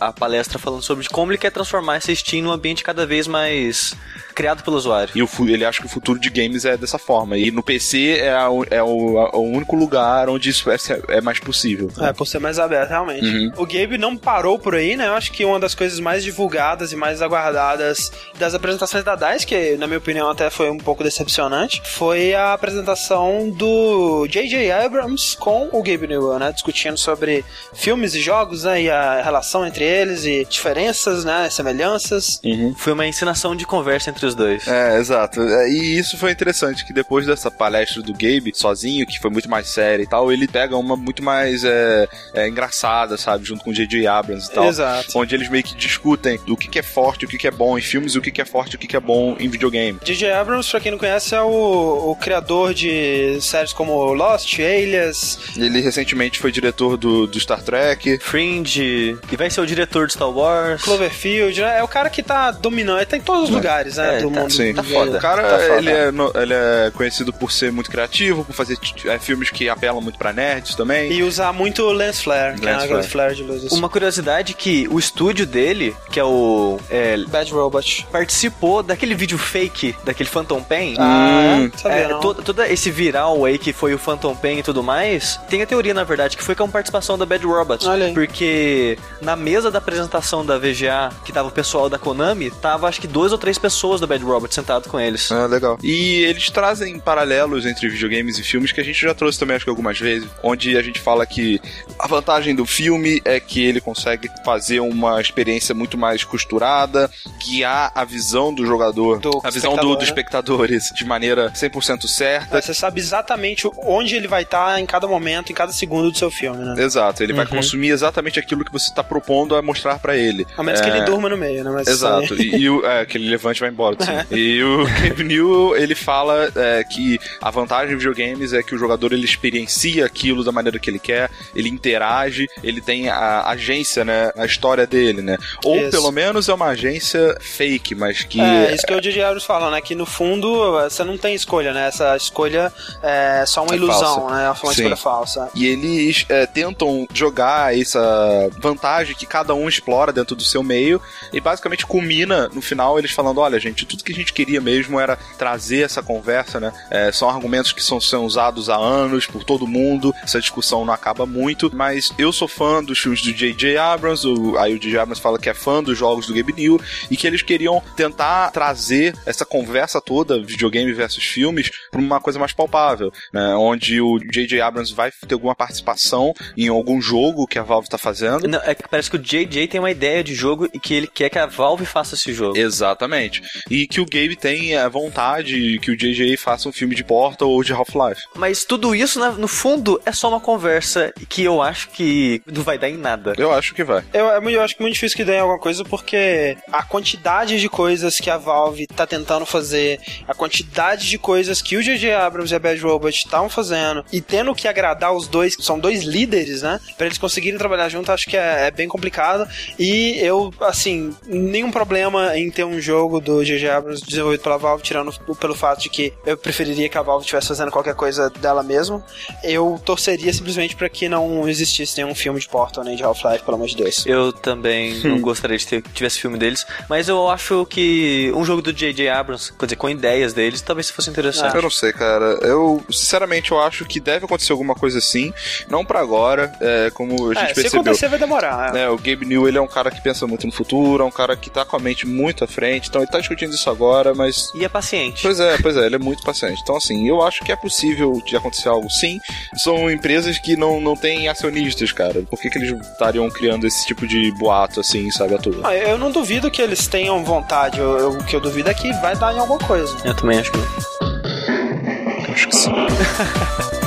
a palestra, falando sobre como ele quer transformar esse Steam num ambiente cada vez mais criado pelo usuário. E o, ele acha que o futuro de games é dessa forma. E no PC é, a, é o, a, o, único lugar onde isso é, é, mais possível. É, por ser mais aberto, realmente. Uhum. O Gabe não parou por aí, né? Eu acho que uma das coisas mais divulgadas e mais aguardadas das apresentações da DICE, que na minha opinião até foi um pouco decepcionante, foi a apresentação do J.J. Abrams com o Gabe Newell, né? Discutindo sobre filmes e jogos, né? E a relação entre eles e diferenças, né? Semelhanças. Uhum. Foi uma ensinação de conversa entre os dois. É, exato. É, e isso foi interessante, que depois dessa palestra do Gabe, sozinho, que foi muito mais séria e tal, ele pega uma muito mais é, é, engraçada, sabe? Junto com o J.J. Abrams e tal. Exato. Onde eles meio que discutem do que, que é forte, o que, que é bom em filmes e o que, que é forte e o que, que é bom em videogame. J.J. Abrams, pra quem não conhece, é o, o criador de séries como Lost, Alias. Ele recentemente foi diretor do, do Star Trek. Fringe. E vai ser o diretor de Star Wars. Cloverfield, né? É o cara que tá dominando. Ele tá em todos os é. lugares, né? É, tá, mundo. Sim. Tá foda. O cara, tá foda. Ele, é, ele é conhecido por ser muito criativo, por fazer é, filmes que apelam muito pra nerds também. E usar muito lens flare, que é flare. flare de luzes. Uma curiosidade que o estúdio dele, que é o... É, Bad Robot. Participou daquele vídeo fake, daquele Phantom Pain. Ah, hum. sabia é, todo, todo esse viral aí que foi o Phantom Pain e tudo mais, tem a teoria, na verdade, que foi com participação da Bad Robot. Olha aí. Porque na mesa da apresentação da VGA, que tava o pessoal da Konami, tava acho que duas ou três pessoas da Bad Robot sentado com eles. Ah, legal. E eles trazem paralelos entre videogames e filmes que a gente já trouxe também, acho que algumas vezes, onde a gente fala que a vantagem do filme é que ele consegue fazer uma experiência muito mais costurada, guiar a visão do jogador, do a visão do, do né? espectadores de maneira 100% certa. É, você sabe exatamente onde ele vai estar tá em cada momento, em cada segundo do seu filme, né? Exato, ele uhum. vai consumir exatamente aquilo que você está propondo a mostrar para ele. A menos é... que ele é, durma no meio, né? Mas Exato, e, e, é, que ele levante e vai embora. [laughs] E o Gabe New, ele fala é, que a vantagem de videogames é que o jogador ele experiencia aquilo da maneira que ele quer, ele interage, ele tem a agência, né? A história dele, né? Ou isso. pelo menos é uma agência fake, mas que. É, isso que o J.J. Abrams fala, né? Que no fundo você não tem escolha, né? Essa escolha é só uma é ilusão, falsa. né? É uma Sim. escolha falsa. E eles é, tentam jogar essa vantagem que cada um explora dentro do seu meio e basicamente culmina no final eles falando: olha, gente, tudo que a gente queria mesmo era trazer essa conversa, né? É, são argumentos que são, são usados há anos por todo mundo, essa discussão não acaba muito, mas eu sou fã dos filmes do J.J. Abrams, o, aí o J.J. Abrams fala que é fã dos jogos do Gabe New e que eles queriam tentar trazer essa conversa toda, videogame versus filmes, para uma coisa mais palpável, né? Onde o J.J. Abrams vai ter alguma participação em algum jogo que a Valve está fazendo. Não, é que parece que o J.J. tem uma ideia de jogo e que ele quer que a Valve faça esse jogo. Exatamente. E que o Gabe tem a vontade que o J.J. faça um filme de Portal ou de Half-Life. Mas tudo isso, no fundo, é só uma conversa que eu acho que não vai dar em nada. Eu acho que vai. Eu, é eu acho que é muito difícil que dê em alguma coisa porque a quantidade de coisas que a Valve tá tentando fazer, a quantidade de coisas que o J.J. Abrams e a Bad Robot estavam fazendo e tendo que agradar os dois, que são dois líderes, né? Pra eles conseguirem trabalhar junto, acho que é, é bem complicado. E eu, assim, nenhum problema em ter um jogo do J.J. Abrams desenvolvido pela Valve, tirando pelo fato de que eu preferiria que a Valve estivesse fazendo qualquer coisa dela mesmo. Eu torceria simplesmente para que não existisse nenhum filme de Portal nem de Half-Life, pelo amor de Deus. Eu também [laughs] não gostaria de ter tivesse filme deles, mas eu acho que um jogo do J.J. Abrams, quer dizer, com ideias deles, talvez fosse interessante. Eu não sei, cara. Eu, sinceramente, eu acho que deve acontecer alguma coisa assim. Não para agora, é, como a gente é, percebeu. Se acontecer, vai demorar. É. o Gabe New, ele é um cara que pensa muito no futuro, é um cara que tá com a mente muito à frente, então ele tá discutindo isso agora, mas... E é paciente. Pois é, pois é, ele é muito paciente. Então, assim, eu acho que é possível de acontecer algo sim. São empresas que não, não têm acionistas, cara. Por que, que eles estariam criando esse tipo de boato, assim, sabe, à toa? Ah, eu não duvido que eles tenham vontade. Eu, eu, o que eu duvido é que vai dar em alguma coisa. Eu também acho que. [laughs] Acho que sim. [laughs]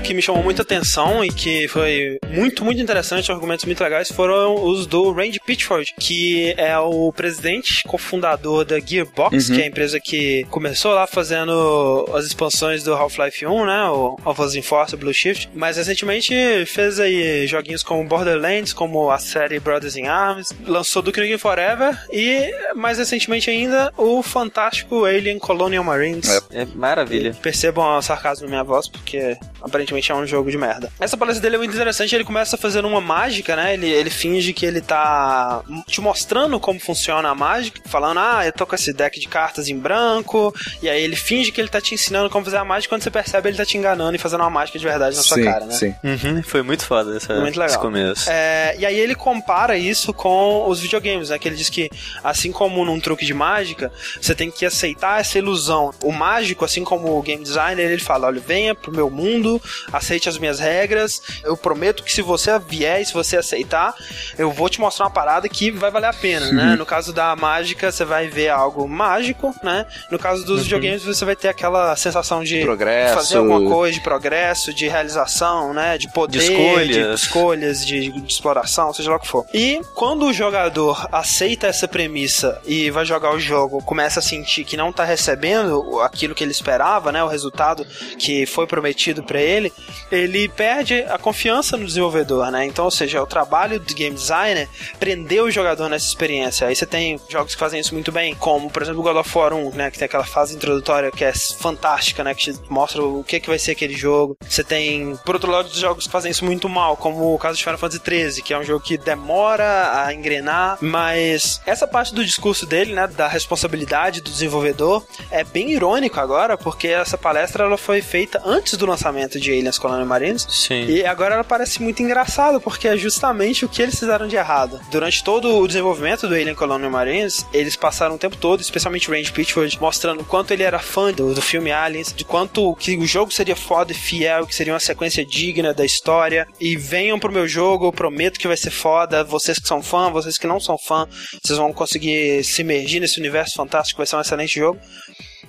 palestra que me chamou muita atenção e que foi muito, muito interessante, argumentos muito legais, foram os do Randy Pitchford, que é o presidente, cofundador da Gearbox, Uhum. que é a empresa que começou lá fazendo as expansões do Half-Life 1, né? O Alphas Enforce, Blue Shift, mas recentemente fez aí joguinhos como Borderlands, como a série Brothers in Arms, lançou Duke Nukem Forever e, mais recentemente ainda, o fantástico Alien Colonial Marines. É. É maravilha. Percebam o sarcasmo na minha voz, porque aparentemente é um jogo de merda. Essa palestra dele é muito interessante, ele começa fazendo uma mágica, né? Ele, ele finge que ele tá te mostrando como funciona a mágica, falando, ah, eu tô com esse deck de cartas em branco, e aí ele finge que ele tá te ensinando como fazer a mágica, quando você percebe ele tá te enganando e fazendo uma mágica de verdade na sua sim, cara, né? sim. Uhum, foi muito foda essa, Muito legal. esse começo. É, e aí ele compara isso com os videogames, né? Que ele diz que, assim como num truque de mágica, você tem que aceitar essa ilusão. O mágico, assim como o game designer, ele fala: olha, venha pro meu mundo, aceite as minhas regras. Eu prometo que se você vier e se você aceitar, eu vou te mostrar uma parada que vai valer a pena, né? No caso da mágica, você vai ver algo mágico, né? No caso dos videogames, você vai ter aquela sensação de Progresso. fazer alguma coisa de progresso, de realização, né? De poder, De escolhas. escolhas, de, de exploração, seja lá o que for. E quando o jogador aceita essa premissa e vai jogar o jogo, começa a sentir que não tá recebendo aquilo que ele esperava, né? O resultado que foi prometido pra ele, ele perde a confiança no desenvolvedor, né? Então, ou seja, é o trabalho do game designer prender o jogador nessa experiência. Aí você tem jogos que fazem isso muito bem, como, por exemplo, God of War 1, né? Que tem aquela fase introdutória que é fantástica, né? Que te mostra o que, que vai ser aquele jogo. Você tem, por outro lado, jogos que fazem isso muito mal, como o caso de Final Fantasy XIII, que é um jogo que demora a engrenar, mas essa parte do discurso dele, né? Da responsabilidade do desenvolvedor, é bem irônico agora, porque essa palestra ela foi feita antes do lançamento de Aliens Colonial Marines. Sim. E agora ela parece muito engraçada, porque é justamente o que eles fizeram de errado. Durante todo o desenvolvimento do Alien Colonial Marines, eles passaram o tempo todo, especialmente o Range Pitchford, mostrando quanto ele era fã do, do filme Aliens, de quanto que o jogo seria foda e fiel, que seria uma sequência digna da história. E venham pro meu jogo, eu prometo que vai ser foda. Vocês que são fã, vocês que não são fã, vocês vão conseguir se imergir nesse universo fantástico, vai ser um excelente jogo.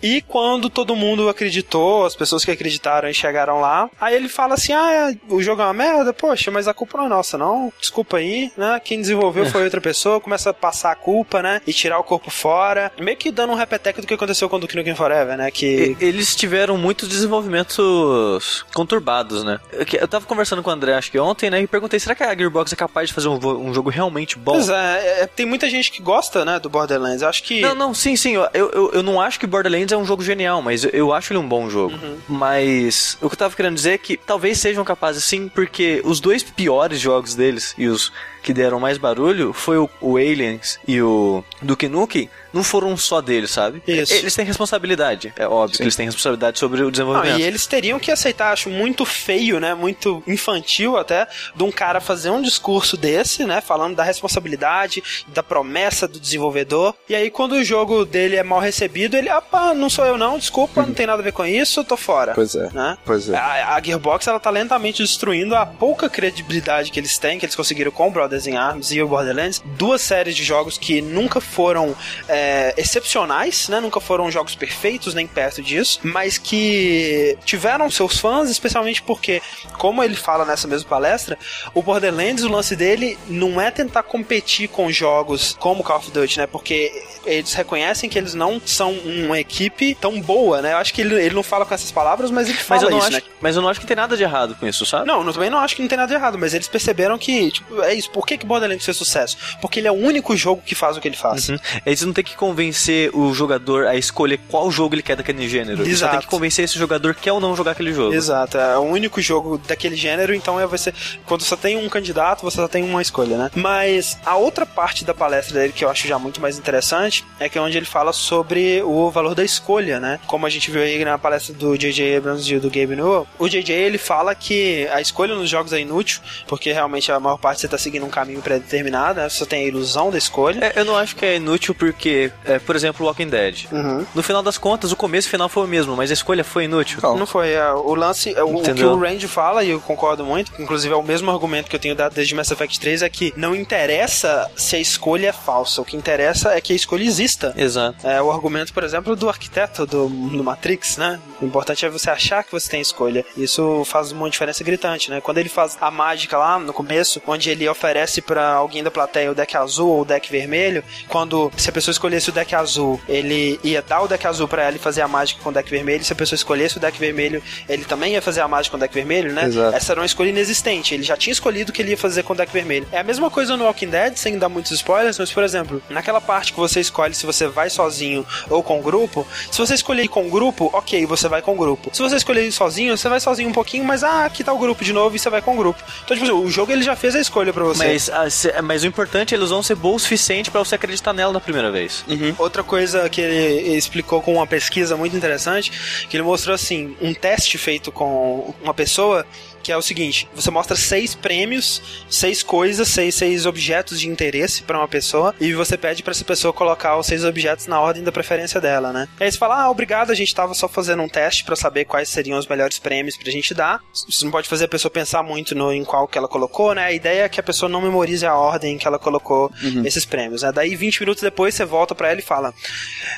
E quando todo mundo acreditou, as pessoas que acreditaram e chegaram lá, aí ele fala assim: ah, o jogo é uma merda, poxa, mas a culpa não é nossa, não. Desculpa aí, né? Quem desenvolveu foi outra pessoa, começa a passar a culpa, né? E tirar o corpo fora. Meio que dando um repeteco do que aconteceu com o Duke Nukem Forever, né? Que. E- Eles tiveram muitos desenvolvimentos conturbados, né? Eu, eu tava conversando com o André, acho que ontem, né? E perguntei, será que a Gearbox é capaz de fazer um, um jogo realmente bom? Pois é, é, tem muita gente que gosta, né, do Borderlands. Eu acho que. Não, não, sim, sim. Eu, eu, eu não acho que Borderlands é um jogo genial, mas eu, eu acho ele um bom jogo. Uhum. Mas o que eu tava querendo dizer é que talvez sejam capazes sim, porque os dois piores jogos deles e os que deram mais barulho foi o, o Aliens e o Duke Nukem, não foram só deles, sabe? Isso. Eles têm responsabilidade. É óbvio que eles têm responsabilidade sobre o Não, desenvolvimento. e eles teriam que aceitar, acho muito feio, né? Muito infantil até, de um cara fazer um discurso desse, né? Falando da responsabilidade, da promessa do desenvolvedor. E aí, quando o jogo dele é mal recebido, ele, opa, não sou eu não, desculpa, não tem nada a ver com isso, tô fora. Pois é. Né? Pois é. A, a Gearbox ela tá lentamente destruindo a pouca credibilidade que eles têm, que eles conseguiram com o Brothers in Arms e o Borderlands. Duas séries de jogos que nunca foram é, excepcionais, né? Nunca foram jogos perfeitos, nem perto disso, mas que tiveram seus fãs, especialmente porque, como ele fala nessa mesma palestra, o Borderlands, o lance dele não é tentar competir com jogos como Call of Duty, né? Porque eles reconhecem que eles não são uma equipe tão boa, né? Eu acho que ele, ele não fala com essas palavras, mas ele fala Mas eu, não isso, acho, né? mas eu não acho que tem nada de errado com isso, sabe? Não, eu também não acho que não tem nada de errado, mas eles perceberam que, tipo, é isso. Por que, que Borderlands fez sucesso? Porque ele é o único jogo que faz o que ele faz. Uhum. Eles não tem que convencer o jogador a escolher qual jogo ele quer daquele gênero. Eles só tem Exato. que convencer esse jogador que quer ou não jogar aquele jogo. Exato, é o único jogo daquele gênero, então é você. Quando você tem um candidato, você só tem uma escolha, né? Mas a outra parte da palestra dele que eu acho já muito mais interessante é que é onde ele fala sobre o valor da escolha, né? Como a gente viu aí na palestra do J.J. Abrams e do Gabe Newell, o J.J. ele fala que a escolha nos jogos é inútil, porque realmente a maior parte você tá seguindo um caminho pré-determinado, né? Você tem a ilusão da escolha. É, eu não acho que é inútil porque, é, por exemplo, Walking Dead. Uhum. No final das contas, o começo e o final foi o mesmo, mas a escolha foi inútil. Não. Não foi. é, o lance, é, o, o que o Randy fala, e eu concordo muito, inclusive é o mesmo argumento que eu tenho dado desde Mass Effect 3, é que não interessa se a escolha é falsa, o que interessa é que a escolha exista. Exato. É o argumento, por exemplo, do arquiteto do, do Matrix, né? O importante é você achar que você tem escolha. Isso faz uma diferença gritante, né? Quando ele faz a mágica lá no começo, onde ele oferece para alguém da plateia o deck azul ou o deck vermelho, quando se a pessoa escolhesse o deck azul, ele ia dar o deck azul para ela e fazer a mágica com o deck vermelho. Se a pessoa escolhesse o deck vermelho, ele também ia fazer a mágica com o deck vermelho, né? Exato. Essa era uma escolha inexistente. Ele já tinha escolhido o que ele ia fazer com o deck vermelho. É a mesma coisa no Walking Dead, sem dar muitos spoilers, mas por exemplo, naquela parte que você escolhe se você vai sozinho ou com grupo, se você escolher com grupo, ok, você vai com grupo. Se você escolher sozinho, você vai sozinho um pouquinho, mas ah, aqui tá o grupo de novo e você vai com grupo. Então, tipo, assim, o jogo ele já fez a escolha pra você. Mas, ah, se- mas o importante é eles vão ser boa o suficiente pra você acreditar nela na primeira vez. Uhum. Outra coisa que ele explicou com uma pesquisa muito interessante, que ele mostrou assim, um teste feito com uma pessoa que é o seguinte: você mostra seis prêmios, seis coisas, seis, seis objetos de interesse pra uma pessoa e você pede pra essa pessoa colocar os seis objetos na ordem da preferência dela, né? Aí você fala: "Ah, obrigado, a gente tava só fazendo um teste pra saber quais seriam os melhores prêmios pra gente dar". Você não pode fazer a pessoa pensar muito no em qual que ela colocou, né? A ideia é que a pessoa não memorize a ordem que ela colocou esses prêmios, né? Daí 20 minutos depois você volta pra ela e fala: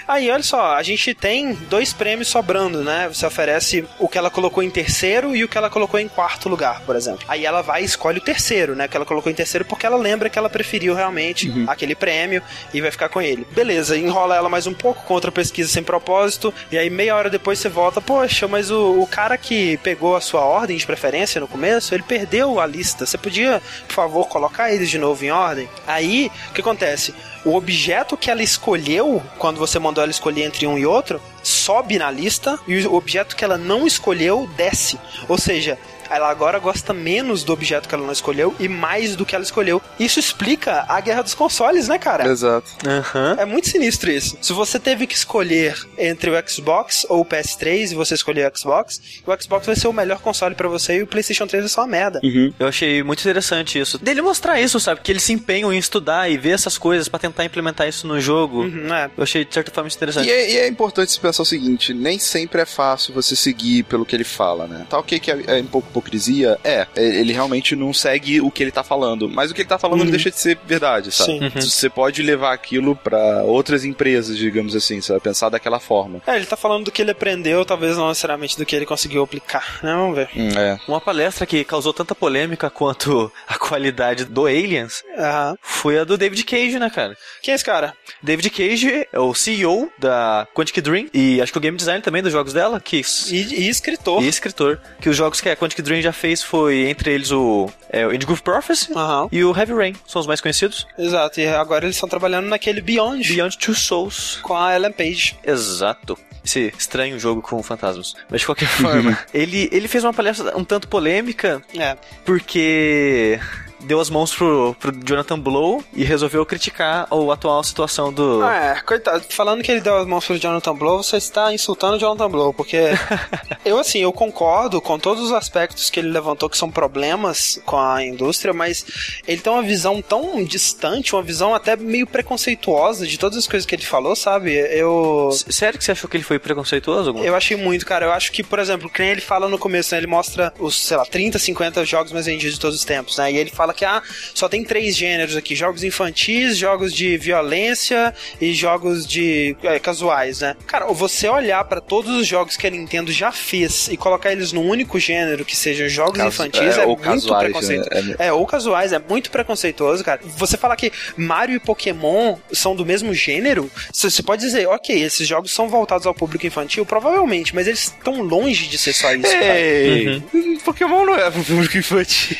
Aí, olha só, a gente tem dois prêmios sobrando, né? Você oferece o que ela colocou em terceiro e o que ela colocou em quarto lugar, por exemplo. Aí ela vai e escolhe o terceiro, né? Que ela colocou em terceiro porque ela lembra que ela preferiu realmente aquele prêmio e vai ficar com ele. Beleza, enrola ela mais um pouco com outra pesquisa sem propósito, e aí meia hora depois você volta, poxa, mas o, o cara que pegou a sua ordem de preferência no começo, ele perdeu a lista. Você podia, por favor, colocar eles de novo em ordem? Aí, o que acontece? o objeto que ela escolheu, quando você mandou ela escolher entre um e outro, sobe na lista e o objeto que ela não escolheu desce. Ou seja, ela agora gosta menos do objeto que ela não escolheu e mais do que ela escolheu. Isso explica a guerra dos consoles, né, cara? Exato. Aham. É muito sinistro isso. Se você teve que escolher entre o Xbox ou o PS3 e você escolher o Xbox, o Xbox vai ser o melhor console pra você e o PlayStation 3 vai ser uma merda. Eu achei muito interessante isso. Dele mostrar isso, sabe? Que eles se empenham em estudar e ver essas coisas pra tentar implementar isso no jogo. Uhum, é. Eu achei de certa forma interessante. E é, e é importante se pensar o seguinte: nem sempre é fácil você seguir pelo que ele fala, né? Tá ok que é, é um pouco hipocrisia? É, é, ele realmente não segue o que ele tá falando. Mas o que ele tá falando não deixa de ser verdade, sabe? Sim. Você pode levar aquilo pra outras empresas, digamos assim, sabe? Pensar daquela forma. É, ele tá falando do que ele aprendeu, talvez não necessariamente do que ele conseguiu aplicar. né? Vamos ver. Hum, é. Uma palestra que causou tanta polêmica quanto [laughs] a qualidade do Aliens Aham. foi a do David Cage, né, cara? Quem é esse cara? David Cage é o CEO da Quantic Dream e acho que o game design também dos jogos dela, que E, e escritor. e escritor. Que os jogos que a Quantic Dream já fez foi entre eles o, é, o Prophecy Aham. e o Heavy Rain, são os mais conhecidos. Exato, e agora eles estão trabalhando naquele Beyond, Beyond Two Souls. com a Ellen Page. Exato. Esse estranho jogo com fantasmas. Mas de qualquer [laughs] forma, [laughs] ele, ele fez uma palestra um tanto polêmica É. porque deu as mãos pro, pro Jonathan Blow e resolveu criticar a atual situação do. Ah, é, coitado. Falando que ele deu as mãos pro Jonathan Blow, você está insultando o Jonathan Blow, porque [laughs] eu, assim, eu concordo com todos os aspectos que ele levantou que são problemas com a indústria, mas ele tem uma visão tão distante, uma visão até meio preconceituosa de todas as coisas que ele falou, sabe? Eu. Sério que você achou que ele foi preconceituoso? Eu achei muito, cara. Eu acho que, por exemplo, nem ele fala no começo, né? Ele mostra os, sei lá, 30, 50 jogos mais vendidos de todos os tempos, né? E ele fala que, ah, só tem três gêneros aqui: jogos infantis, jogos de violência e jogos de é, casuais, né? Cara, você olhar pra todos os jogos que a Nintendo já fez e colocar eles num único gênero, que sejam jogos Casu- infantis, é, é, ou muito casuais, preconceituoso. né? É, ou casuais, é muito preconceituoso, cara. Você falar que Mario e Pokémon são do mesmo gênero, você pode dizer, ok, esses jogos são voltados ao público infantil, provavelmente, mas eles estão longe de ser só isso. cara. Ei, Pokémon não é pro público infantil.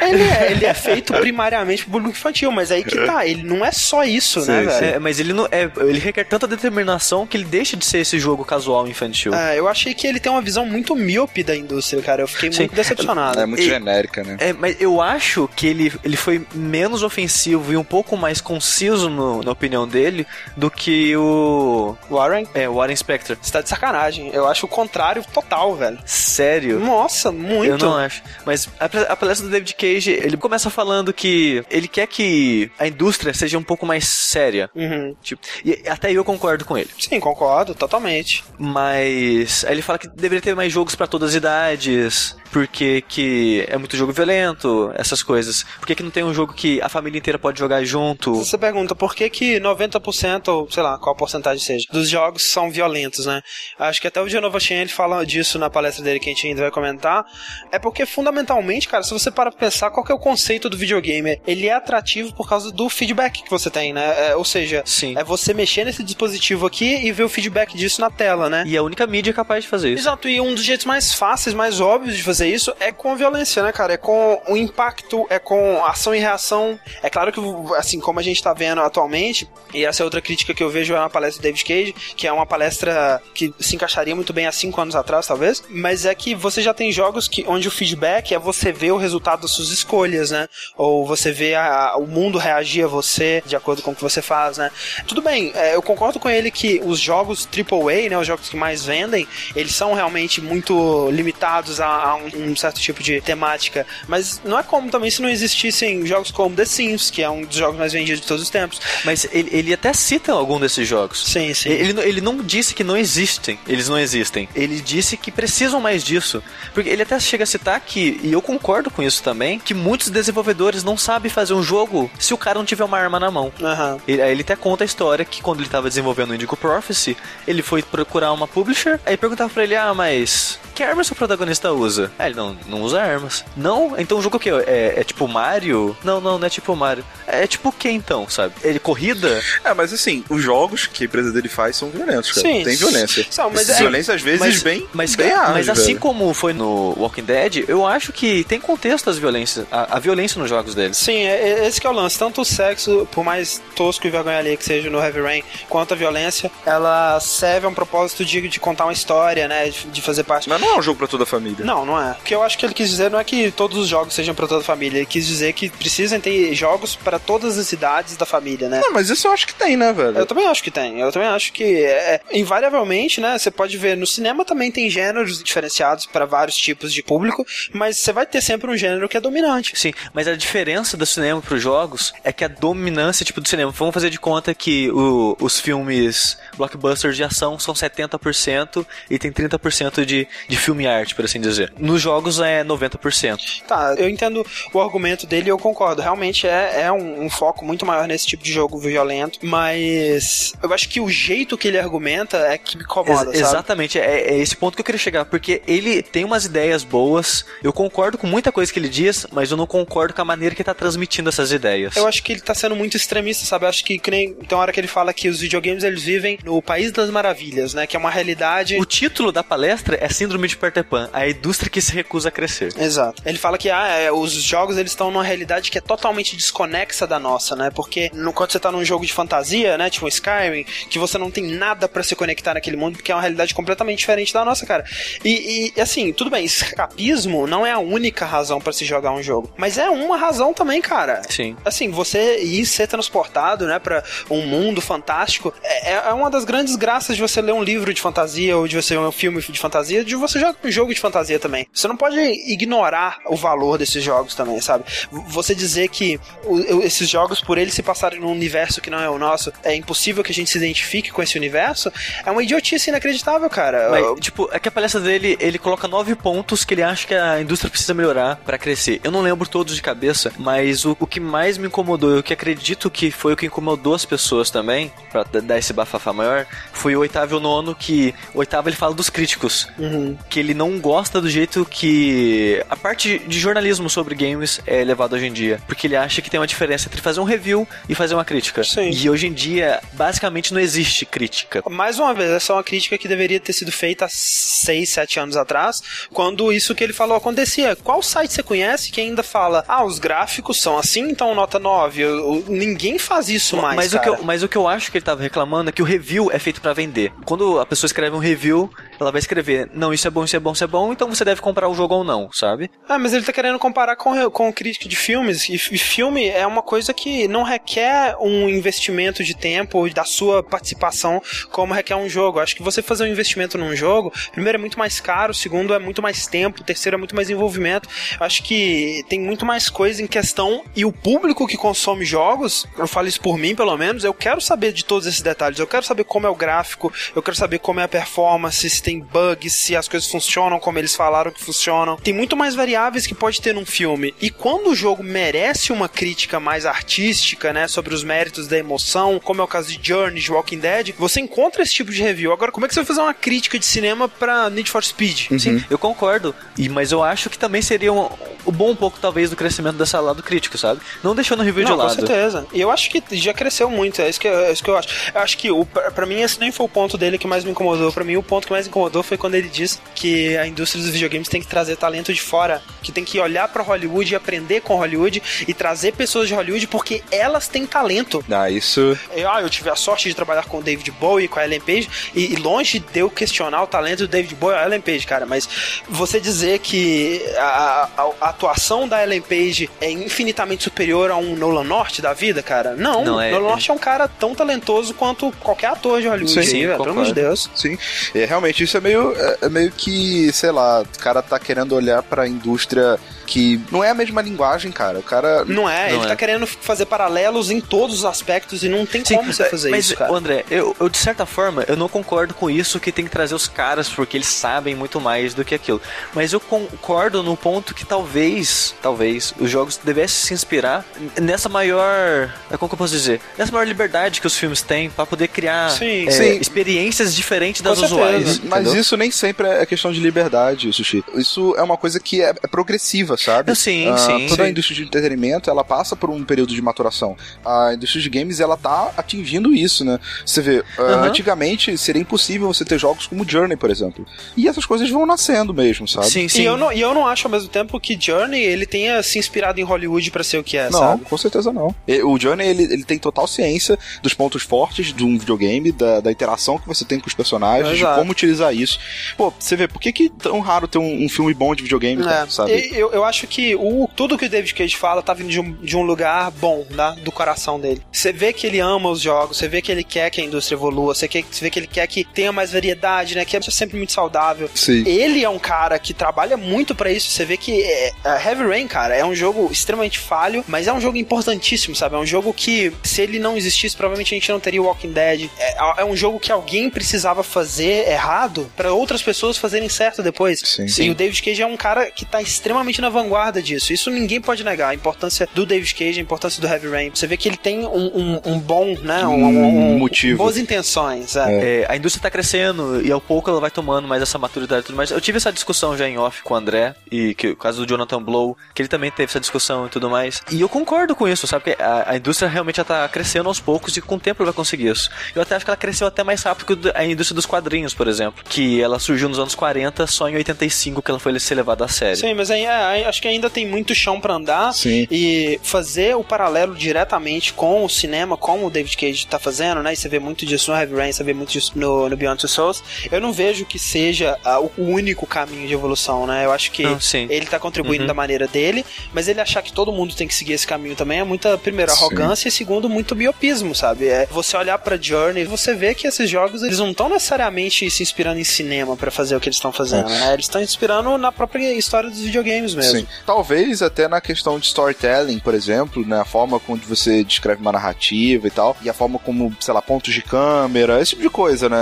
Ele, é, ele é feito primariamente pro público infantil, mas aí que tá, ele não é só isso, né, Sim, velho? É, mas ele não é, ele requer tanta determinação que ele deixa de ser esse jogo casual infantil. É, eu achei que ele tem uma visão muito míope da indústria, cara. Eu fiquei Sim. muito decepcionado. É muito E- genérica, né? É, mas eu acho que ele, ele foi menos ofensivo e um pouco mais conciso no- na opinião dele do que o. Warren, É, o Warren Spector. você tá de sacanagem. Eu acho o contrário total, velho. Sério? Nossa, muito. Eu não acho. Mas a, a palestra do David Cage, ele começa falando que ele quer que a indústria seja um pouco mais séria. Uhum. Tipo, e até eu concordo com ele. Sim, concordo, totalmente. Mas aí ele fala que deveria ter mais jogos pra todas as idades. Por que, que é muito jogo violento, essas coisas. Por que, que não tem um jogo que a família inteira pode jogar junto? Você pergunta por que que 90% ou sei lá, qual porcentagem seja, dos jogos são violentos, né? Acho que até o Genova Chen ele fala disso na palestra dele que a gente ainda vai comentar. É porque fundamentalmente, cara, se você para pra pensar qual que é o conceito do videogame, ele é atrativo por causa do feedback que você tem, né? É, ou seja, Sim. é você mexer nesse dispositivo aqui e ver o feedback disso na tela, né? E a única mídia é capaz de fazer isso. Exato, e um dos jeitos mais fáceis, mais óbvios de fazer isso é com violência, né, cara? É com o impacto, é com ação e reação. É claro que, assim, como a gente tá vendo atualmente, e essa é outra crítica que eu vejo na palestra do David Cage, que é uma palestra que se encaixaria muito bem há cinco anos atrás, talvez, mas é que você já tem jogos que, onde o feedback é você ver o resultado das suas escolhas, né? Ou você vê a- o mundo reagir a você de acordo com o que você faz, né? Tudo bem, é, eu concordo com ele que os jogos AAA, né, os jogos que mais vendem, eles são realmente muito limitados a, a um, um certo tipo de temática, mas não é como também se não existissem jogos como The Sims, que é um dos jogos mais vendidos de todos os tempos. Mas ele, ele até cita algum desses jogos. Sim, sim. Ele, não- ele não disse que não existem, eles não existem. Ele disse que precisam mais disso. Porque ele até chega a citar que, e eu concordo com isso também, que muitos desenvolvedores não sabem fazer um jogo se o cara não tiver uma arma na mão. Aham. Ele, aí ele até conta a história que quando ele tava desenvolvendo o Indigo Prophecy, ele foi procurar uma publisher, aí perguntava pra ele, ah, mas que armas o protagonista usa? Ah, ele não, não usa armas. Não? Então o jogo o quê? É, é tipo Mario? Não, não, não é tipo Mario. É tipo o que então, sabe? Ele corrida? É, mas assim, os jogos que a empresa dele faz são violentos, cara. Sim. Tem violência. São, mas é- violência, às vezes, mas, bem, mas, bem hard, mas assim velho. como foi no Walking Dead, eu acho que tem contexto as violências, a, a violência nos jogos deles. Sim, é, é- esse que é o lance. Tanto o sexo, por mais tosco e vergonha ali que seja no Heavy Rain, quanto a violência, ela serve a um propósito de, de contar uma história, né? De, de fazer parte. Mas não é um jogo pra toda a família. Não, não é. O que eu acho que ele quis dizer não é que todos os jogos sejam pra toda a família. Ele quis dizer que precisam ter jogos para todas as idades da família, né? Não, mas isso eu acho que tem, né, velho? Eu também acho que tem. Eu também acho que, é, invariavelmente, né? Você pode ver no cinema também tem gêneros diferenciados para vários tipos de público, mas você vai ter sempre um gênero que é dominante. Sim, mas a diferença do cinema pros jogos é que a dominância tipo do cinema, vamos fazer de conta que o- os filmes blockbusters de ação são 70% e tem 30% de, de filme arte, por assim dizer. Nos jogos é 90%. Tá, eu entendo o argumento dele e eu concordo. Realmente é, é um, um foco muito maior nesse tipo de jogo violento, mas eu acho que o jeito que ele argumenta é que me incomoda, Ex- exatamente, é, é esse ponto que eu queria chegar, porque ele tem umas ideias boas, eu concordo com muita coisa que ele diz, mas eu não concordo com a maneira que ele tá transmitindo essas ideias. Eu acho que ele tá sendo muito extremista, sabe? Eu acho que, que nem, tem uma hora que ele fala que os videogames eles vivem no país das maravilhas, né? Que é uma realidade. O título da palestra é Síndrome de Peter Pan, a indústria que se recusa a crescer. Exato. Ele fala que ah, é, os jogos eles estão numa realidade que é totalmente desconexa da nossa, né? Porque no, quando você tá num jogo de fantasia, né? Tipo Skyrim, que você não tem nada pra se conectar naquele mundo, porque é uma realidade completamente diferente da nossa, cara. E, e, assim, tudo bem, escapismo não é a única razão pra se jogar um jogo. Mas é uma razão também, cara. Sim. Assim, você ir ser transportado, né, pra um mundo fantástico, é, é uma das grandes graças de você ler um livro de fantasia ou de você ver um filme de fantasia, de você jogar um jogo de fantasia também. Você não pode ignorar o valor desses jogos também, sabe? Você dizer que o- esses jogos, por eles se passarem num universo que não é o nosso, é impossível que a gente se identifique com esse universo, é uma idiotice inacreditável, cara. Mas, tipo, é que a palestra dele, ele coloca nove pontos que ele acha que a indústria precisa melhorar pra crescer. Eu não lembro todos de cabeça, mas o, o que mais me incomodou, e o que acredito que foi o que incomodou as pessoas também, pra dar esse bafafá maior, foi o oitavo e o nono, que o oitavo ele fala dos críticos. Uhum. Que ele não gosta do jeito que a parte de jornalismo sobre games é levado hoje em dia. Porque ele acha que tem uma diferença entre fazer um review e fazer uma crítica. Sim. E hoje em dia, basicamente, não existe crítica. Mais uma vez, essa é uma crítica que deveria ter sido feita há 6, 7 anos atrás, quando isso que ele falou acontecia. Qual site você conhece que ainda fala, ah, os gráficos são assim, então nota 9? Eu- eu- ninguém faz isso mais, mas, o que eu, mas o que eu acho que ele tava reclamando é que o review é feito pra vender. Quando a pessoa escreve um review, ela vai escrever, não, isso é bom, isso é bom, isso é bom, então você deve comprar o jogo ou não, sabe? Ah, mas ele tá querendo comparar com, com crítica de filmes, e, e filme é uma coisa que não requer um investimento de tempo da sua participação como requer um jogo. Acho que você fazer um investimento num jogo, primeiro é muito mais caro, segundo é muito mais tempo, terceiro é muito mais envolvimento. Acho que tem muito mais coisa em questão e o público que consome jogos, eu falo isso por mim pelo menos, eu quero saber de todos esses detalhes. Eu quero saber como é o gráfico, eu quero saber como é a performance, se tem bugs, se as coisas funcionam como eles falaram que funcionam. Tem muito mais variáveis que pode ter num filme. E quando o jogo merece uma crítica mais artística, né, sobre os méritos da emoção, como é o caso de Journey, de Walking Dead, você encontra esse tipo de review. Agora, como é que você vai fazer uma crítica de cinema pra Need for Speed? Uhum. Sim, eu concordo. E, mas eu acho que também seria um, um bom um pouco, talvez, do crescimento dessa lado crítico, sabe? Não deixando o review Não, de lado. Com certeza. E eu acho que já cresceu muito, é isso que, é isso que eu acho. Eu acho que, o, pra, pra mim, esse nem foi o ponto dele que mais me incomodou. Pra mim, o ponto que mais incomodou foi quando ele disse que a indústria dos videogames tem que trazer talento de fora, que tem que olhar pra Hollywood e aprender com Hollywood e trazer pessoas de Hollywood porque elas têm talento. Ah, isso. Eu, ah, eu tive a sorte de trabalhar com o David Bowie, com a Ellen Page, e, e longe de eu questionar o talento do David Bowie e a Ellen Page, cara, mas você dizer que a, a, a atuação da Ellen Page é infinitamente superior a um Nolan North da vida, cara? Não, Não, é- Nolan North é um cara tão talentoso quanto qualquer ator de Hollywood, Sim, assim, velho, pelo amor de. Deus. Sim, é, realmente isso é meio, é, é meio que, sei lá, o cara tá querendo olhar pra indústria que não é a mesma linguagem, cara. O cara. Não é, não ele é. tá querendo fazer paralelos em todos os aspectos e não tem Sim, como você é, fazer mas, isso, cara. André, eu, eu, de certa forma, eu não concordo com isso que tem que trazer os caras, porque eles sabem muito mais do que aquilo. Mas eu concordo no ponto que talvez, talvez, os jogos devessem se inspirar nessa maior. É, como que eu posso dizer? Nessa maior liberdade que os filmes têm para poder criar sim, é, sim. experiências diferentes das usuais. Mas entendeu? isso nem sempre é questão de liberdade, Sushi. Isso é uma coisa que é, é progressiva sabe? Ah, sim, ah, sim. Toda sim. a indústria de entretenimento, ela passa por um período de maturação. A indústria de games, ela tá atingindo isso, né? Você vê, uh antigamente seria impossível você ter jogos como Journey, por exemplo. E essas coisas vão nascendo mesmo, sabe? Sim, sim. E eu não, e eu não acho ao mesmo tempo que Journey, ele tenha se inspirado em Hollywood para ser o que é, não, sabe? Não, com certeza não. O Journey, ele, ele tem total ciência dos pontos fortes de um videogame, da, da interação que você tem com os personagens, Exato. de como utilizar isso. Pô, você vê, por que que tão raro ter um, um filme bom de videogame, é. sabe? Eu, eu acho que o, tudo que o David Cage fala tá vindo de um, de um lugar bom, né? Do coração dele. Você vê que ele ama os jogos, você vê que ele quer que a indústria evolua, você, quer, você vê que ele quer que tenha mais variedade, né? Que é sempre muito saudável. Sim. Ele é um cara que trabalha muito pra isso. Você vê que é, a Heavy Rain, cara, é um jogo extremamente falho, mas é um jogo importantíssimo, sabe? É um jogo que, se ele não existisse, provavelmente a gente não teria Walking Dead. É, é um jogo que alguém precisava fazer errado pra outras pessoas fazerem certo depois. Sim. E o David Cage é um cara que tá extremamente na vanguarda disso. Isso ninguém pode negar. A importância do David Cage, a importância do Heavy Rain. Você vê que ele tem um, um- um bom, né? Um, um- um- motivo. Boas intenções. É. É, a indústria tá crescendo e ao pouco ela vai tomando mais essa maturidade e tudo mais. Eu tive essa discussão já em off com o André, e que o caso do Jonathan Blow, que ele também teve essa discussão e tudo mais. E eu concordo com isso, sabe? Que a, a indústria realmente já tá crescendo aos poucos e com o tempo ela vai conseguir isso. Eu até acho que ela cresceu até mais rápido que a indústria dos quadrinhos, por exemplo. Que ela surgiu nos anos 40, só em 85 que ela foi ser levada a sério. Sim, mas aí, é, acho que ainda tem muito chão pra andar. Sim. E fazer o paralelo diretamente com o cinema, como o David Cage tá fazendo, né? E você vê muito disso no Heavy Rain, você vê muito disso no, no Beyond Two Souls. Eu não vejo que seja o único caminho de evolução, né? Eu acho que sim. ele tá contribuindo Uhum. da maneira dele, mas ele achar que todo mundo tem que seguir esse caminho também é muita, primeiro, Sim. arrogância e segundo, muito biopismo, sabe? É você olhar pra Journey, você vê que esses jogos, eles não estão necessariamente se inspirando em cinema pra fazer o que eles estão fazendo, né? Eles estão inspirando na própria história dos videogames mesmo. Sim. Talvez até na questão de storytelling, por exemplo, né? A forma como você descreve uma narrativa e tal, e a forma como, sei lá, pontos de câmera, esse tipo de coisa, né?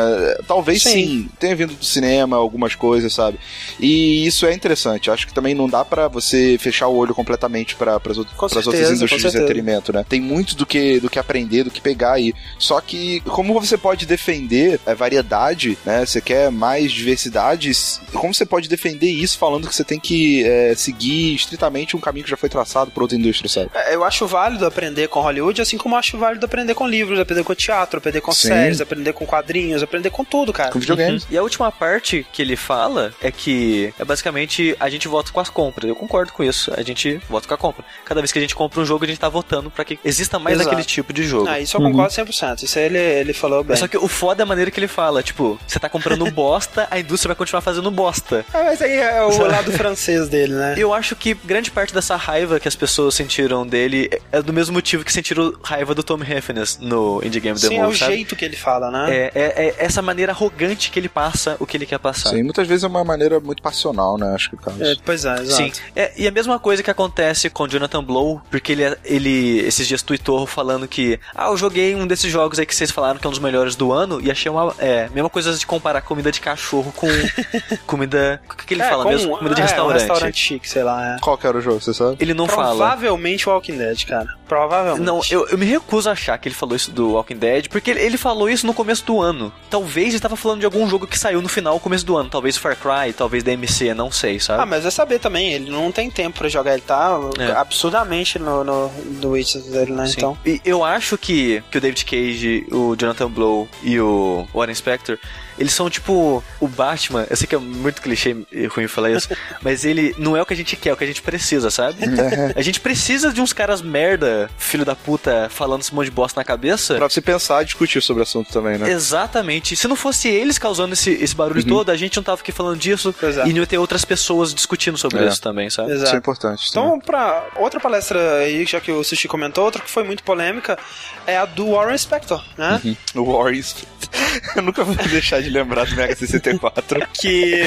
Talvez sim, Sim. tenha vindo do cinema algumas coisas, sabe? E isso é interessante. Acho que também não dá pra você fechar o olho completamente para as outras indústrias de entretenimento, né? Tem muito do que, do que aprender, do que pegar aí. Só que como você pode defender a variedade, né? Você quer mais diversidades, como você pode defender isso falando que você tem que é, seguir estritamente um caminho que já foi traçado por outra indústria, sabe? É, Eu acho válido aprender com Hollywood, assim como eu acho válido aprender com livros, aprender com teatro, aprender com Sim. séries, aprender com quadrinhos, aprender com tudo, cara. Com videogames. E a última parte que ele fala é que é basicamente a gente vota com as compras. Eu concordo com isso. A gente vota com a compra. Cada vez que a gente compra um jogo, a gente tá votando pra que exista mais Exato. aquele tipo de jogo. Ah, isso eu concordo 100%. Isso aí ele, ele falou bem. Mas Só que o foda é a maneira que ele fala, tipo, você tá comprando bosta, a indústria vai continuar fazendo bosta. Ah, mas aí é o lado francês dele, né? Eu acho que grande parte dessa raiva que as pessoas sentiram dele é do mesmo motivo que sentiram raiva do Tom Heffernan no Indie Game Sim, Demo, é o sabe? jeito que ele fala, né? É, é, é essa maneira arrogante que ele passa o que ele quer passar. Sim, muitas vezes é uma maneira muito passional, né? Acho que o caso. É, pois é, exato. Sim. É, e a mesma coisa que acontece com Jonathan Blow, porque ele, ele esses dias tweetou falando que ah, eu joguei um desses jogos aí que vocês falaram que é um dos melhores do ano e achei uma é, mesma coisa de comparar comida de cachorro com [laughs] comida, o que, que ele É, fala com- mesmo? Comida de é, restaurante. Um restaurante chique, sei lá. É. Qual que era o jogo, você sabe? Ele não fala. Provavelmente o Walking Dead, cara. Provavelmente. Não, eu, eu me recuso a achar que ele falou isso do Walking Dead, porque ele, ele falou isso no começo do ano. Talvez ele tava falando de algum jogo que saiu no final, começo do ano. Talvez Far Cry, talvez DMC, não sei, sabe? Ah, mas é saber também, ele não tem tempo pra jogar, ele tá É. absurdamente no, no, no Witcher dele, né? Sim. Então. E eu acho que, que o David Cage, o Jonathan Blow e o Warren Spector, eles são tipo o Batman. Eu sei que é muito clichê e ruim falar isso, [laughs] mas ele não é o que a gente quer, é o que a gente precisa, sabe? a gente precisa de uns caras merda, filho da puta, falando esse monte de bosta na cabeça. Pra você pensar e discutir sobre o assunto também, né? Exatamente. Se não fosse eles causando esse, esse barulho todo, a gente não tava aqui falando disso é. e não ia ter outras pessoas discutindo sobre É. isso também, sabe? Isso é Exato. importante. Então, pra outra palestra aí, já que o Sushi comentou, outra que foi muito polêmica, é a do Warren Spector, né? O Warriors. [laughs] Eu nunca vou deixar de lembrar do Mega 64. Que,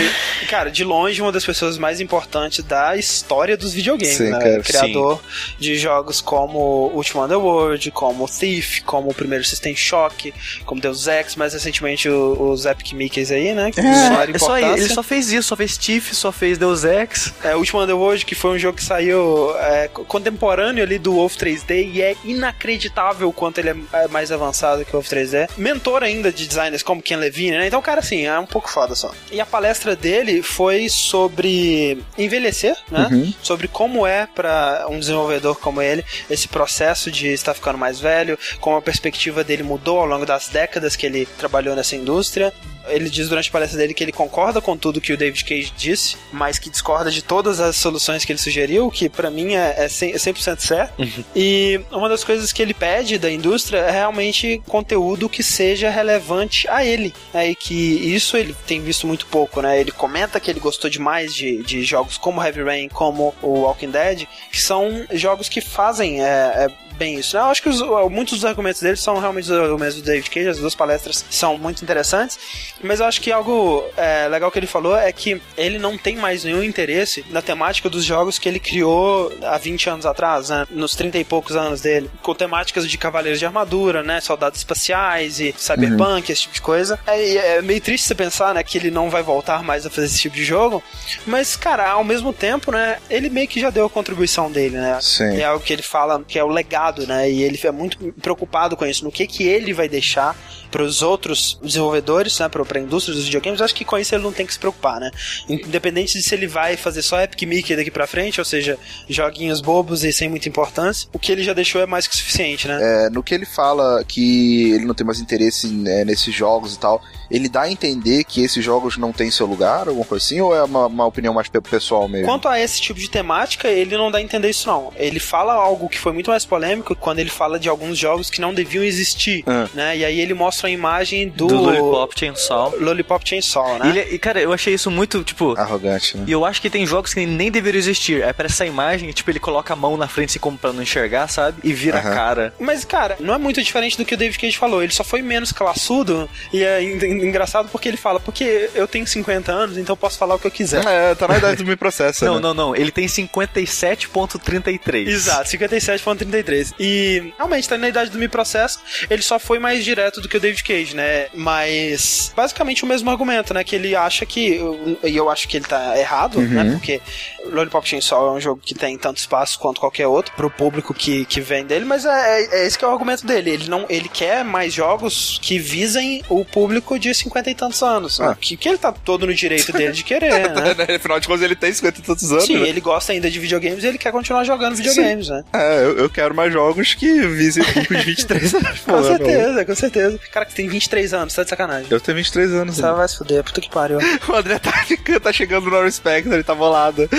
cara, de longe, uma das pessoas mais importantes da história dos videogames, Sim, né? cara, Criador de jogos como Ultima Underworld, como Thief, como o primeiro System Shock, como Deus Ex, mais recentemente o- os Epic Mickeys aí, né? Que somaram É só ele, importância. ele só fez isso, só fez Tiff, só fez Deus Ex. É, Ultima Underworld, que foi um jogo que saiu é, co- contemporâneo ali do Wolf 3D e é inacreditável o quanto ele é é mais avançado que o Wolf 3D. Mentor ainda de designers como Ken Levine, né? Então, cara, assim, é um pouco foda só. E a palestra dele foi sobre envelhecer, né? Sobre como é pra um desenvolvedor como ele esse processo de estar ficando mais velho, como a perspectiva dele mudou ao longo das décadas que ele trabalhou nessa indústria. Ele diz durante a palestra dele que ele concorda com tudo que o David Cage disse, mas que discorda de todas as soluções que ele sugeriu, que pra mim é, é 100%, é 100% certo. E uma das coisas que ele pede da indústria é realmente conteúdo que seja relevante a ele. Né? E que isso ele tem visto muito pouco, né? Ele comenta que ele gostou demais de, de jogos como Heavy Rain, como o Walking Dead, que são jogos que fazem é, é, bem isso. né? Eu acho que os- muitos dos argumentos dele são realmente os mesmos do David Cage, as duas palestras são muito interessantes, mas eu acho que algo é, legal que ele falou é que ele não tem mais nenhum interesse na temática dos jogos que ele criou há 20 anos atrás, né? Nos 30 e poucos anos dele, com temáticas de cavaleiros de armadura, né? Soldados espaciais e cyberpunk, esse tipo de coisa. É, é meio triste você pensar, né, que ele não vai voltar mais a fazer esse tipo de jogo, mas, cara, ao mesmo tempo, né, ele meio que já deu a contribuição dele, né? Sim. É algo que ele fala que é o legado, né? E ele é muito preocupado com isso, no que que ele vai deixar para os outros desenvolvedores, né? Para a indústria dos videogames. Eu acho que com isso ele não tem que se preocupar, né? Independente de se ele vai fazer só Epic Mickey daqui pra frente, ou seja, joguinhos bobos e sem muita importância, o que ele já deixou é mais que suficiente, né? É, no que ele fala que ele não tem mais interesse né, nesses jogos e tal, ele dá a entender que esses jogos não têm seu lugar, alguma coisa assim, ou é uma, uma opinião mais pe- pessoal mesmo? Quanto a esse tipo de temática, ele não dá a entender isso não. Ele fala algo que foi muito mais polêmico quando ele fala de alguns jogos que não deviam existir, Ah. né? E aí ele mostra a imagem do, Do Lollipop Chainsaw. Lollipop Chainsaw, né? E, ele- e, cara, eu achei isso muito, tipo. Arrogante, né? E eu acho que tem jogos que nem deveriam existir. Aí aparece essa imagem, tipo, ele coloca a mão na frente assim como pra não enxergar, sabe? E vira a cara. Mas, cara, não é muito diferente do que o David Cage falou. Ele só foi menos classudo. E é en- en- engraçado porque ele fala, porque eu tenho 50 anos, então eu posso falar o que eu quiser. É, tá na idade do me processa, Não, né? não, não. Ele tem 57.33. Exato, 57.33. E realmente, tá na idade do Me Processo, ele só foi mais direto do que o David Cage, né? Mas basicamente o mesmo argumento, né? Que ele acha que. E eu acho que ele tá errado, né? Porque Lollipop Chainsaw é um jogo que tem tanto espaço quanto qualquer outro pro público que, que vem dele, mas é, é, é esse que é o argumento dele. Ele não ele quer mais jogos que visem o público de 50 e tantos anos. né? Ah. Que, que ele tá todo no direito dele de querer, [laughs] né? Afinal de contas, ele tem 50 e tantos anos. Sim, né? ele gosta ainda de videogames e ele quer continuar jogando videogames, né? É, eu, eu quero mais jogos que visem público de 23 anos. Com né, certeza, com certeza. Cara, que tem 23 anos, tá de sacanagem. Eu tenho 23 anos. Você vai se fuder, puta que pariu. [laughs] O André tá, [laughs] tá chegando no Respect, ele tá bolado.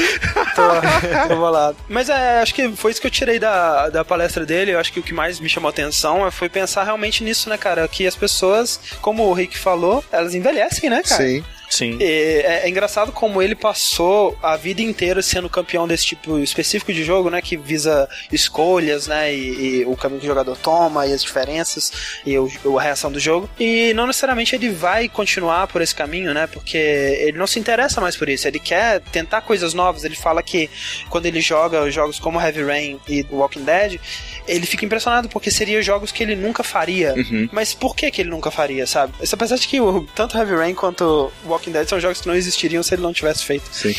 Tô, tô bolado. Mas é, acho que foi isso que eu tirei da, da palestra dele. Eu acho que o que mais me chamou a atenção foi pensar realmente nisso, né, cara? Que as pessoas, como o Rick falou, elas envelhecem, né, cara? Sim. Sim. É, é engraçado como ele passou a vida inteira sendo campeão desse tipo específico de jogo, né? Que visa escolhas, né? E, e o caminho que o jogador toma e as diferenças e o, a reação do jogo. E não necessariamente ele vai continuar por esse caminho, né? Porque ele não se interessa mais por isso. Ele quer tentar coisas novas. Ele fala que quando ele joga jogos como Heavy Rain e Walking Dead, ele fica impressionado porque seriam jogos que ele nunca faria. Uhum. Mas por que que ele nunca faria, sabe? Apesar de que o, tanto Heavy Rain quanto Walking Dead são jogos que não existiriam se ele não tivesse feito. Sim.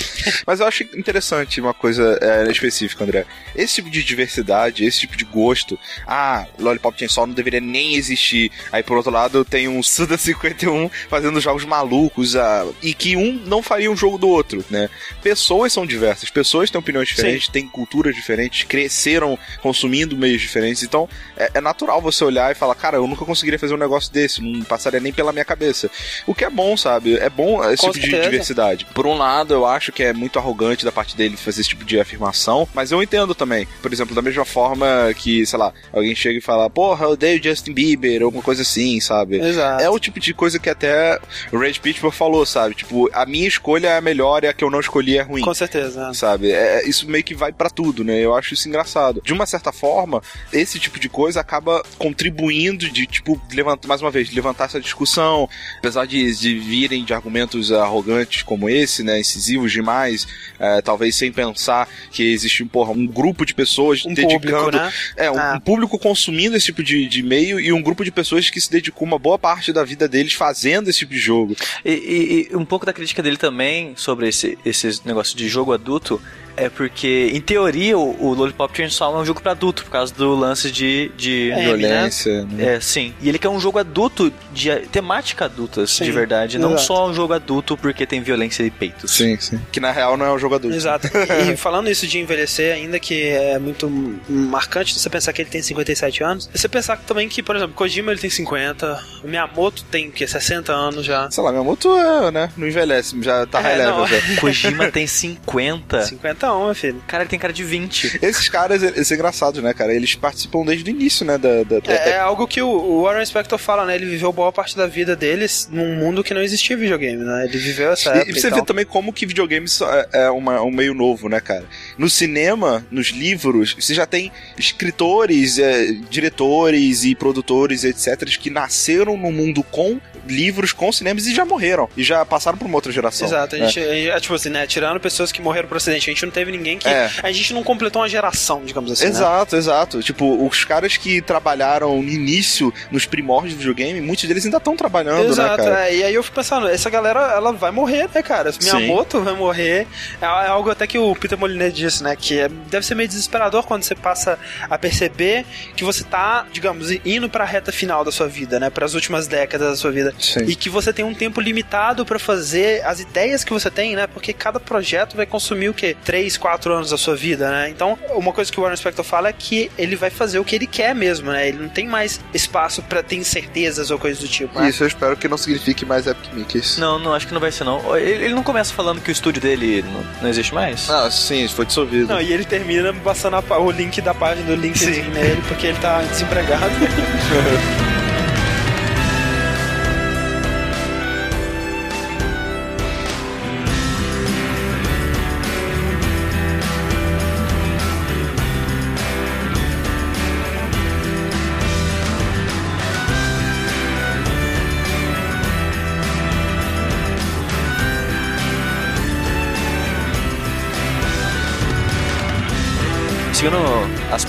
Mas eu acho interessante uma coisa é, específica, André. Esse tipo de diversidade, esse tipo de gosto. Ah, Lollipop Chainsaw não deveria nem existir. Aí por outro lado tem um Suda 51 fazendo jogos malucos ah, e que um não faria um jogo do outro, né? Pessoas são diversas, pessoas têm opiniões diferentes, Sim. têm culturas diferentes, cresceram consumindo meios diferentes. Então é, é natural você olhar e falar, cara, eu nunca conseguiria fazer um negócio desse, não passaria nem pela minha cabeça. O que é bom, sabe? É bom esse Com tipo certeza. de diversidade. Por um lado, eu acho que é muito arrogante da parte dele fazer esse tipo de afirmação, mas eu entendo também. Por exemplo, da mesma forma que, sei lá, alguém chega e fala, porra, eu odeio Justin Bieber, ou alguma coisa assim, sabe? Exato. É o tipo de coisa que até o Red Pitbull falou, sabe? Tipo, a minha escolha é a melhor e a que eu não escolhi é ruim. Com certeza. Sabe? É, isso meio que vai para tudo, né? Eu acho isso engraçado. De uma certa forma, esse tipo de coisa acaba contribuindo de, tipo, levantar, mais uma vez, levantar essa discussão, apesar de, de virem de argumentos arrogantes como esse, né? Incisivos demais, é, talvez sem pensar que existe porra, um grupo de pessoas um dedicando. Público, né? É, um, ah. um, público consumindo esse tipo de, de meio e um grupo de pessoas que se dedicou uma boa parte da vida deles fazendo esse tipo de jogo. E, e, e um pouco da crítica dele também sobre esse, esse negócio de jogo adulto é porque, em teoria, o, o Lollipop Chainsaw é um jogo para adulto, por causa do lance de, de é, violência. Né? É, sim. E ele quer um jogo adulto, de temática adulta, sim, de verdade. Exato. Não só um jogo adulto porque tem violência e peitos. Sim, sim. Que na real não é um jogo adulto. Exato. [laughs] e falando isso de envelhecer, ainda que é muito marcante você pensar que ele tem 57 anos, você pensar também que, por exemplo, Kojima ele tem 50, Miyamoto tem que 60 anos já. Sei lá, Miyamoto é, né, não envelhece, já tá é, high level. Já. Kojima tem 50. 50 não, meu filho. Cara, ele tem cara de 20. Esses caras, eles é engraçado, né, cara? Eles participam desde o início, né? Da, da, da... É, é, algo que o Warren Spector fala, né? Ele viveu boa parte da vida deles num mundo que não existia videogame, né? Ele viveu essa época. E, e você vê também como que videogames é, é uma, um meio novo, né, cara? No cinema, nos livros, você já tem escritores, é, diretores e produtores, etc., que nasceram no mundo com livros, com cinemas e já morreram. E já passaram por uma outra geração. Exato. A gente, né? é, tipo assim, né? Tirando pessoas que morreram por acidente, a gente não teve ninguém que. É. A gente não completou uma geração, digamos assim. Né? Exato, né? exato. Tipo, os caras que trabalharam no início, nos primórdios do videogame, muitos deles ainda estão trabalhando, né, exato, né, cara? É. E aí eu fico pensando, essa galera, ela vai morrer, né, cara? Minha moto vai morrer. É, é algo até que o Peter Molyneux disse, né? Que é, deve ser meio desesperador quando você passa a perceber que você tá, digamos, indo pra reta final da sua vida, né? Para as últimas décadas da sua vida. Sim. E que você tem um tempo limitado para fazer as ideias que você tem, né? Porque cada projeto vai consumir o quê? 3, 4 anos da sua vida, né? Então, uma coisa que o Warren Spector fala é que ele vai fazer o que ele quer mesmo, né? Ele não tem mais espaço para ter incertezas ou coisas do tipo. Né? Isso eu espero que não signifique mais Epic Mickeys. Não, não, acho que não vai ser não. Ele não começa falando que o estúdio dele não, não existe mais? Ah, sim, foi dissolvido. Não, e ele termina passando a, o link da página do LinkedIn nele, porque ele tá desempregado. [laughs]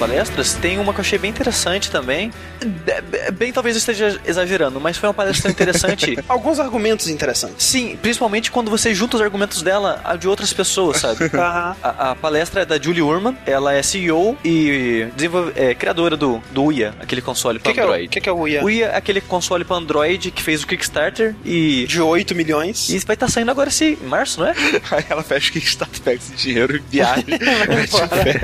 palestras, tem uma que eu achei bem interessante também. Bem, talvez eu esteja exagerando, mas foi uma palestra interessante. [laughs] Alguns argumentos interessantes. Sim, principalmente quando você junta os argumentos dela a de outras pessoas, sabe? [laughs] a, a, palestra é da Julie Urman, ela é CEO e é, criadora do, do Uia, aquele console para Android. O que, que, é o Uia? O Uia é aquele console para Android que fez o Kickstarter e. De 8 milhões. E vai estar tá saindo agora esse em março, não é? [laughs] Aí ela fecha o Kickstarter, pega esse dinheiro e viaja.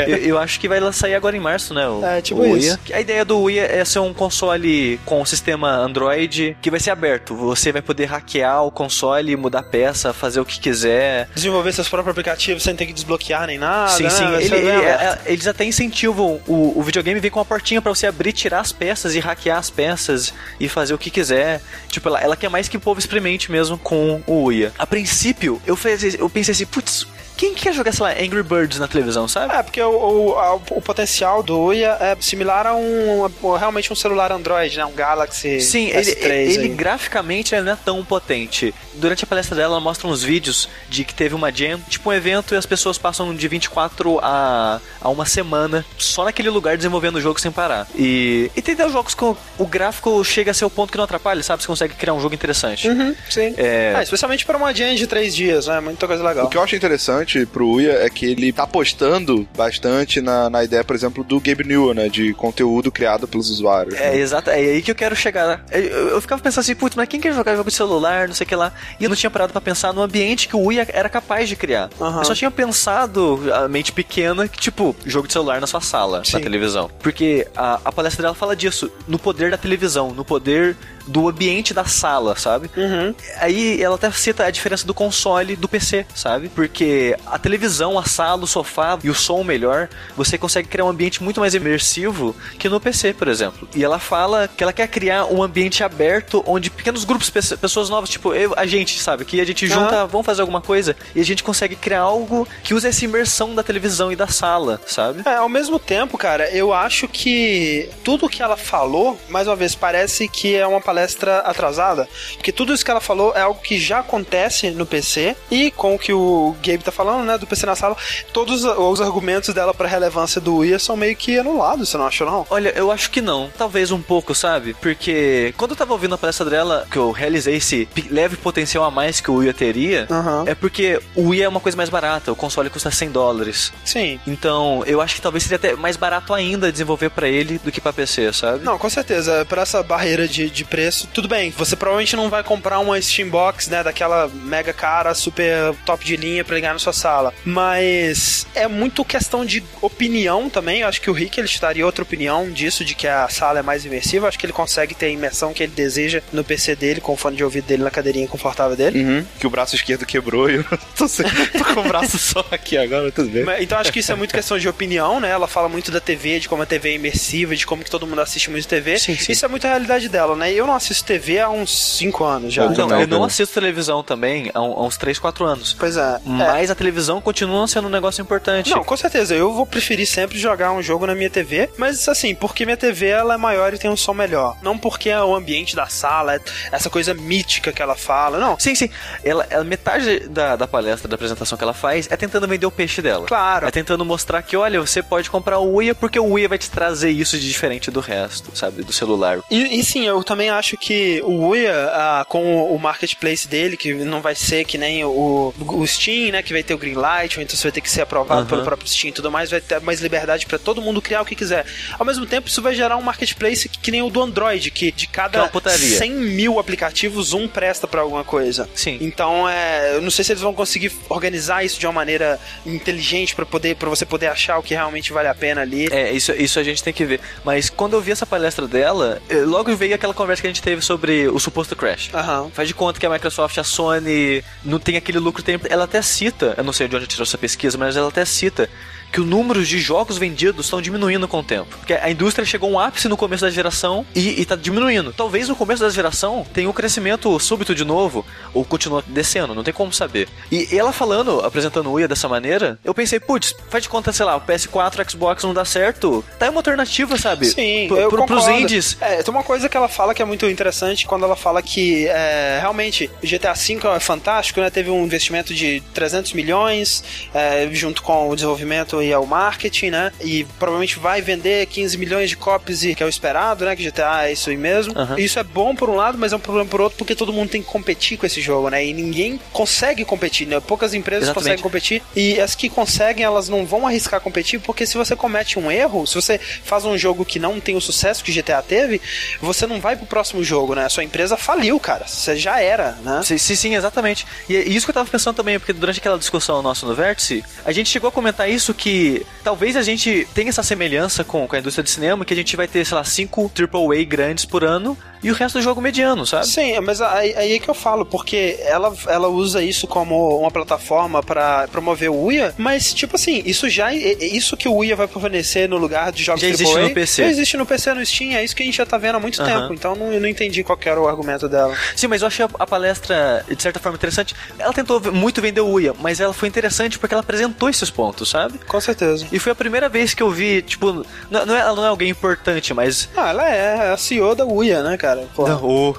eu, eu acho que vai sair agora em março, né? O, É, tipo o isso. A ideia do Uia é ser um console com sistema Android que vai ser aberto. Você vai poder hackear o console, mudar peça, fazer o que quiser. Desenvolver seus próprios aplicativos sem ter que desbloquear nem nada. sim, né? sim. Vai Ele- ele- é- eles até incentivam o, o videogame vem com uma portinha pra você abrir, tirar as peças e hackear as peças e fazer o que quiser. Tipo, ela, ela quer mais que o povo experimente mesmo com o Uia. A princípio, eu, fez- eu pensei assim, putz, quem quer jogar, sei lá, Angry Birds na televisão, sabe? É, porque o, o, a- o potencial do Uia é similar a um a- realmente um celular Android, né? Um Galaxy Sim, ele, S3 ele graficamente ele não é tão potente. Durante a palestra dela, ela mostra uns vídeos de que teve uma jam, tipo um evento, e as pessoas passam de 24 a, a uma semana só naquele lugar desenvolvendo o jogo sem parar. E, e tem até jogos com o gráfico chega a ser o ponto que não atrapalha, sabe? Você consegue criar um jogo interessante. Uhum, sim. É. Ah, especialmente para uma jam de três dias, né? Muita coisa legal. O que eu acho interessante pro Uia é que ele tá apostando bastante na, na ideia, por exemplo, do Gabe Newell, né? De conteúdo criado pelos usuários. É, né? exato, é aí que eu quero chegar. Eu, eu- eu ficava pensando assim, putz, mas quem quer jogar jogo de celular, não sei o que lá? E eu não tinha parado pra pensar no ambiente que o Wii era capaz de criar. Aham. Eu só tinha pensado, a mente pequena, que tipo, jogo de celular na sua sala, Sim. na televisão. Porque a, a palestra dela fala disso, no poder da televisão, no poder do ambiente da sala, sabe? Uhum. Aí ela até cita a diferença do console do PC, sabe? Porque a televisão, a sala, o sofá e o som melhor, você consegue criar um ambiente muito mais imersivo que no PC, por exemplo. E ela fala que ela quer criar um ambiente aberto onde pequenos grupos, pe- pessoas novas, tipo eu, a gente, sabe? Que a gente junta, Aham. vamos fazer alguma coisa e a gente consegue criar algo que use essa imersão da televisão e da sala, sabe? É, ao mesmo tempo, cara, eu acho que tudo que ela falou, mais uma vez, parece que é uma palestra atrasada. Porque tudo isso que ela falou é algo que já acontece no PC. E com o que o Gabe tá falando, né, do PC na sala, todos os argumentos dela pra relevância do Wii são meio que anulados, você não acha, não? Olha, eu acho que não. Talvez um pouco, sabe? Porque quando eu tava ouvindo a palestra dela, que eu realizei esse leve potencial a mais que o Wii teria, Aham. é porque o Wii é uma coisa mais barata, o console custa 100 dólares. Sim. Então, eu acho que talvez seria até mais barato ainda desenvolver pra ele do que pra PC, sabe? Não, com certeza. Por essa barreira de, de preço, tudo bem. Você provavelmente não vai comprar uma Steambox, né, daquela mega cara, super top de linha pra ligar na sua sala. Mas é muito questão de opinião também. Eu acho que o Rick ele te daria outra opinião disso, de que a sala é mais imersiva. Eu acho que ele consegue ter a imersão que ele deseja no PC dele, com o fone de ouvido dele na cadeirinha confortável dele. Uhum. Que o braço esquerdo quebrou e eu [laughs] tô, sem- tô com o braço só aqui agora, tudo bem. Mas- Então acho que isso é muito questão de opinião, né? Ela fala muito da TV, de como a TV é imersiva, de como que todo mundo assiste muito TV. Sim, sim. Isso é muito a realidade dela, né? Eu não assisto TV há uns 5 anos já. Eu Não, eu não assisto televisão também há, uns 3, 4 anos. Pois é. Mas a televisão continua sendo um negócio importante. Não, com certeza. Eu vou preferir sempre jogar um jogo na minha TV, mas assim, porque minha TV ela é maior e tem um som melhor. Não porque é o ambiente da sala, é essa coisa mítica que ela fala. Não. Sim, sim. Ela, ela- metade da, da palestra, da apresentação que ela faz, é tentando vender o peixe dela. Claro. É tentando mostrar que, olha, você pode comprar o Uia porque o Uia vai te trazer isso de diferente do resto, sabe? Do celular. E, e sim, eu também acho que o Uia, ah, com o marketplace dele, que não vai ser que nem o, o Steam, né? Que vai ter o Greenlight, ou então você vai ter que ser aprovado Aham. pelo próprio Steam e tudo mais, vai ter mais liberdade pra todo mundo criar o que quiser. Ao mesmo tempo, isso vai gerar um marketplace que, que nem o do Android, que de Que é cada putaria. 100 mil aplicativos, um presta pra alguma coisa. Sim. Então, é, eu não sei se eles vão conseguir organizar isso de uma maneira inteligente pra poder para você poder achar o que realmente vale a pena ali. É, isso, isso a gente tem que ver. Mas quando eu vi essa palestra dela, eh, logo veio aquela conversa que a gente teve sobre o suposto crash. Aham. Faz de conta que a Microsoft, a Sony, não tem aquele lucro. Tem, ela até cita, eu não sei de onde tirou essa pesquisa, mas ela até cita que o número de jogos vendidos estão diminuindo com o tempo. Porque a indústria chegou a um ápice no começo da geração e, está diminuindo. Talvez no começo da geração tenha um crescimento súbito de novo, ou continua descendo, não tem como saber. E ela falando, apresentando o Uia dessa maneira, eu pensei, putz, faz de conta, sei lá, o PS4, Xbox não dá certo, tá aí uma alternativa, sabe? Sim, Pro- eu pro- pros indies. É, tem uma coisa que ela fala que é muito interessante quando ela fala que é, realmente o GTA V é fantástico, né? Teve um investimento de 300 milhões é, junto com o desenvolvimento e o marketing, né? E provavelmente vai vender 15 milhões de copies, e- que é o esperado, né? Que GTA é isso aí mesmo. Aham. Isso é bom por um lado, mas é um problema por outro porque todo mundo tem que competir com esse jogo, né? E ninguém consegue competir, né? Poucas empresas Exatamente. conseguem competir e as que conseguem, elas não vão arriscar competir porque se você comete um erro, se você faz um jogo que não tem o sucesso que GTA teve, você não vai pro próximo jogo, né? A sua empresa faliu, cara. Você já era, né? Sim, sim, sim, exatamente. E é isso que eu tava pensando também, porque durante aquela discussão nossa no Vértice, a gente chegou a comentar isso que que talvez a gente tenha essa semelhança com, com a indústria de cinema, que a gente vai ter, sei lá, cinco AAA grandes por ano e o resto do jogo mediano, sabe? Sim, mas aí, aí é que eu falo, porque ela, ela usa isso como uma plataforma para promover o Uia, mas, tipo assim, isso já. Isso que o Uia vai fornecer no lugar de jogos já existe AAA, no PC. Já existe no PC, no Steam, é isso que a gente já tá vendo há muito Aham. tempo, então não, eu não entendi qual que era o argumento dela. Sim, mas eu achei a, a palestra, de certa forma, interessante. Ela tentou muito vender o Uia, mas ela foi interessante porque ela apresentou esses pontos, sabe? Com certeza. E foi a primeira vez que eu vi, tipo, não, não é, ela não é alguém importante, mas. Ah, ela é a CEO da Uia, né, cara? Pô. Não, ô.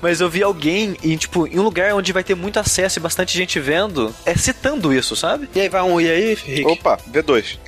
mas eu vi alguém em, tipo, em um lugar onde vai ter muito acesso e bastante gente vendo, é citando isso, sabe? E aí, vai um Uia aí, Rick? Opa, V2.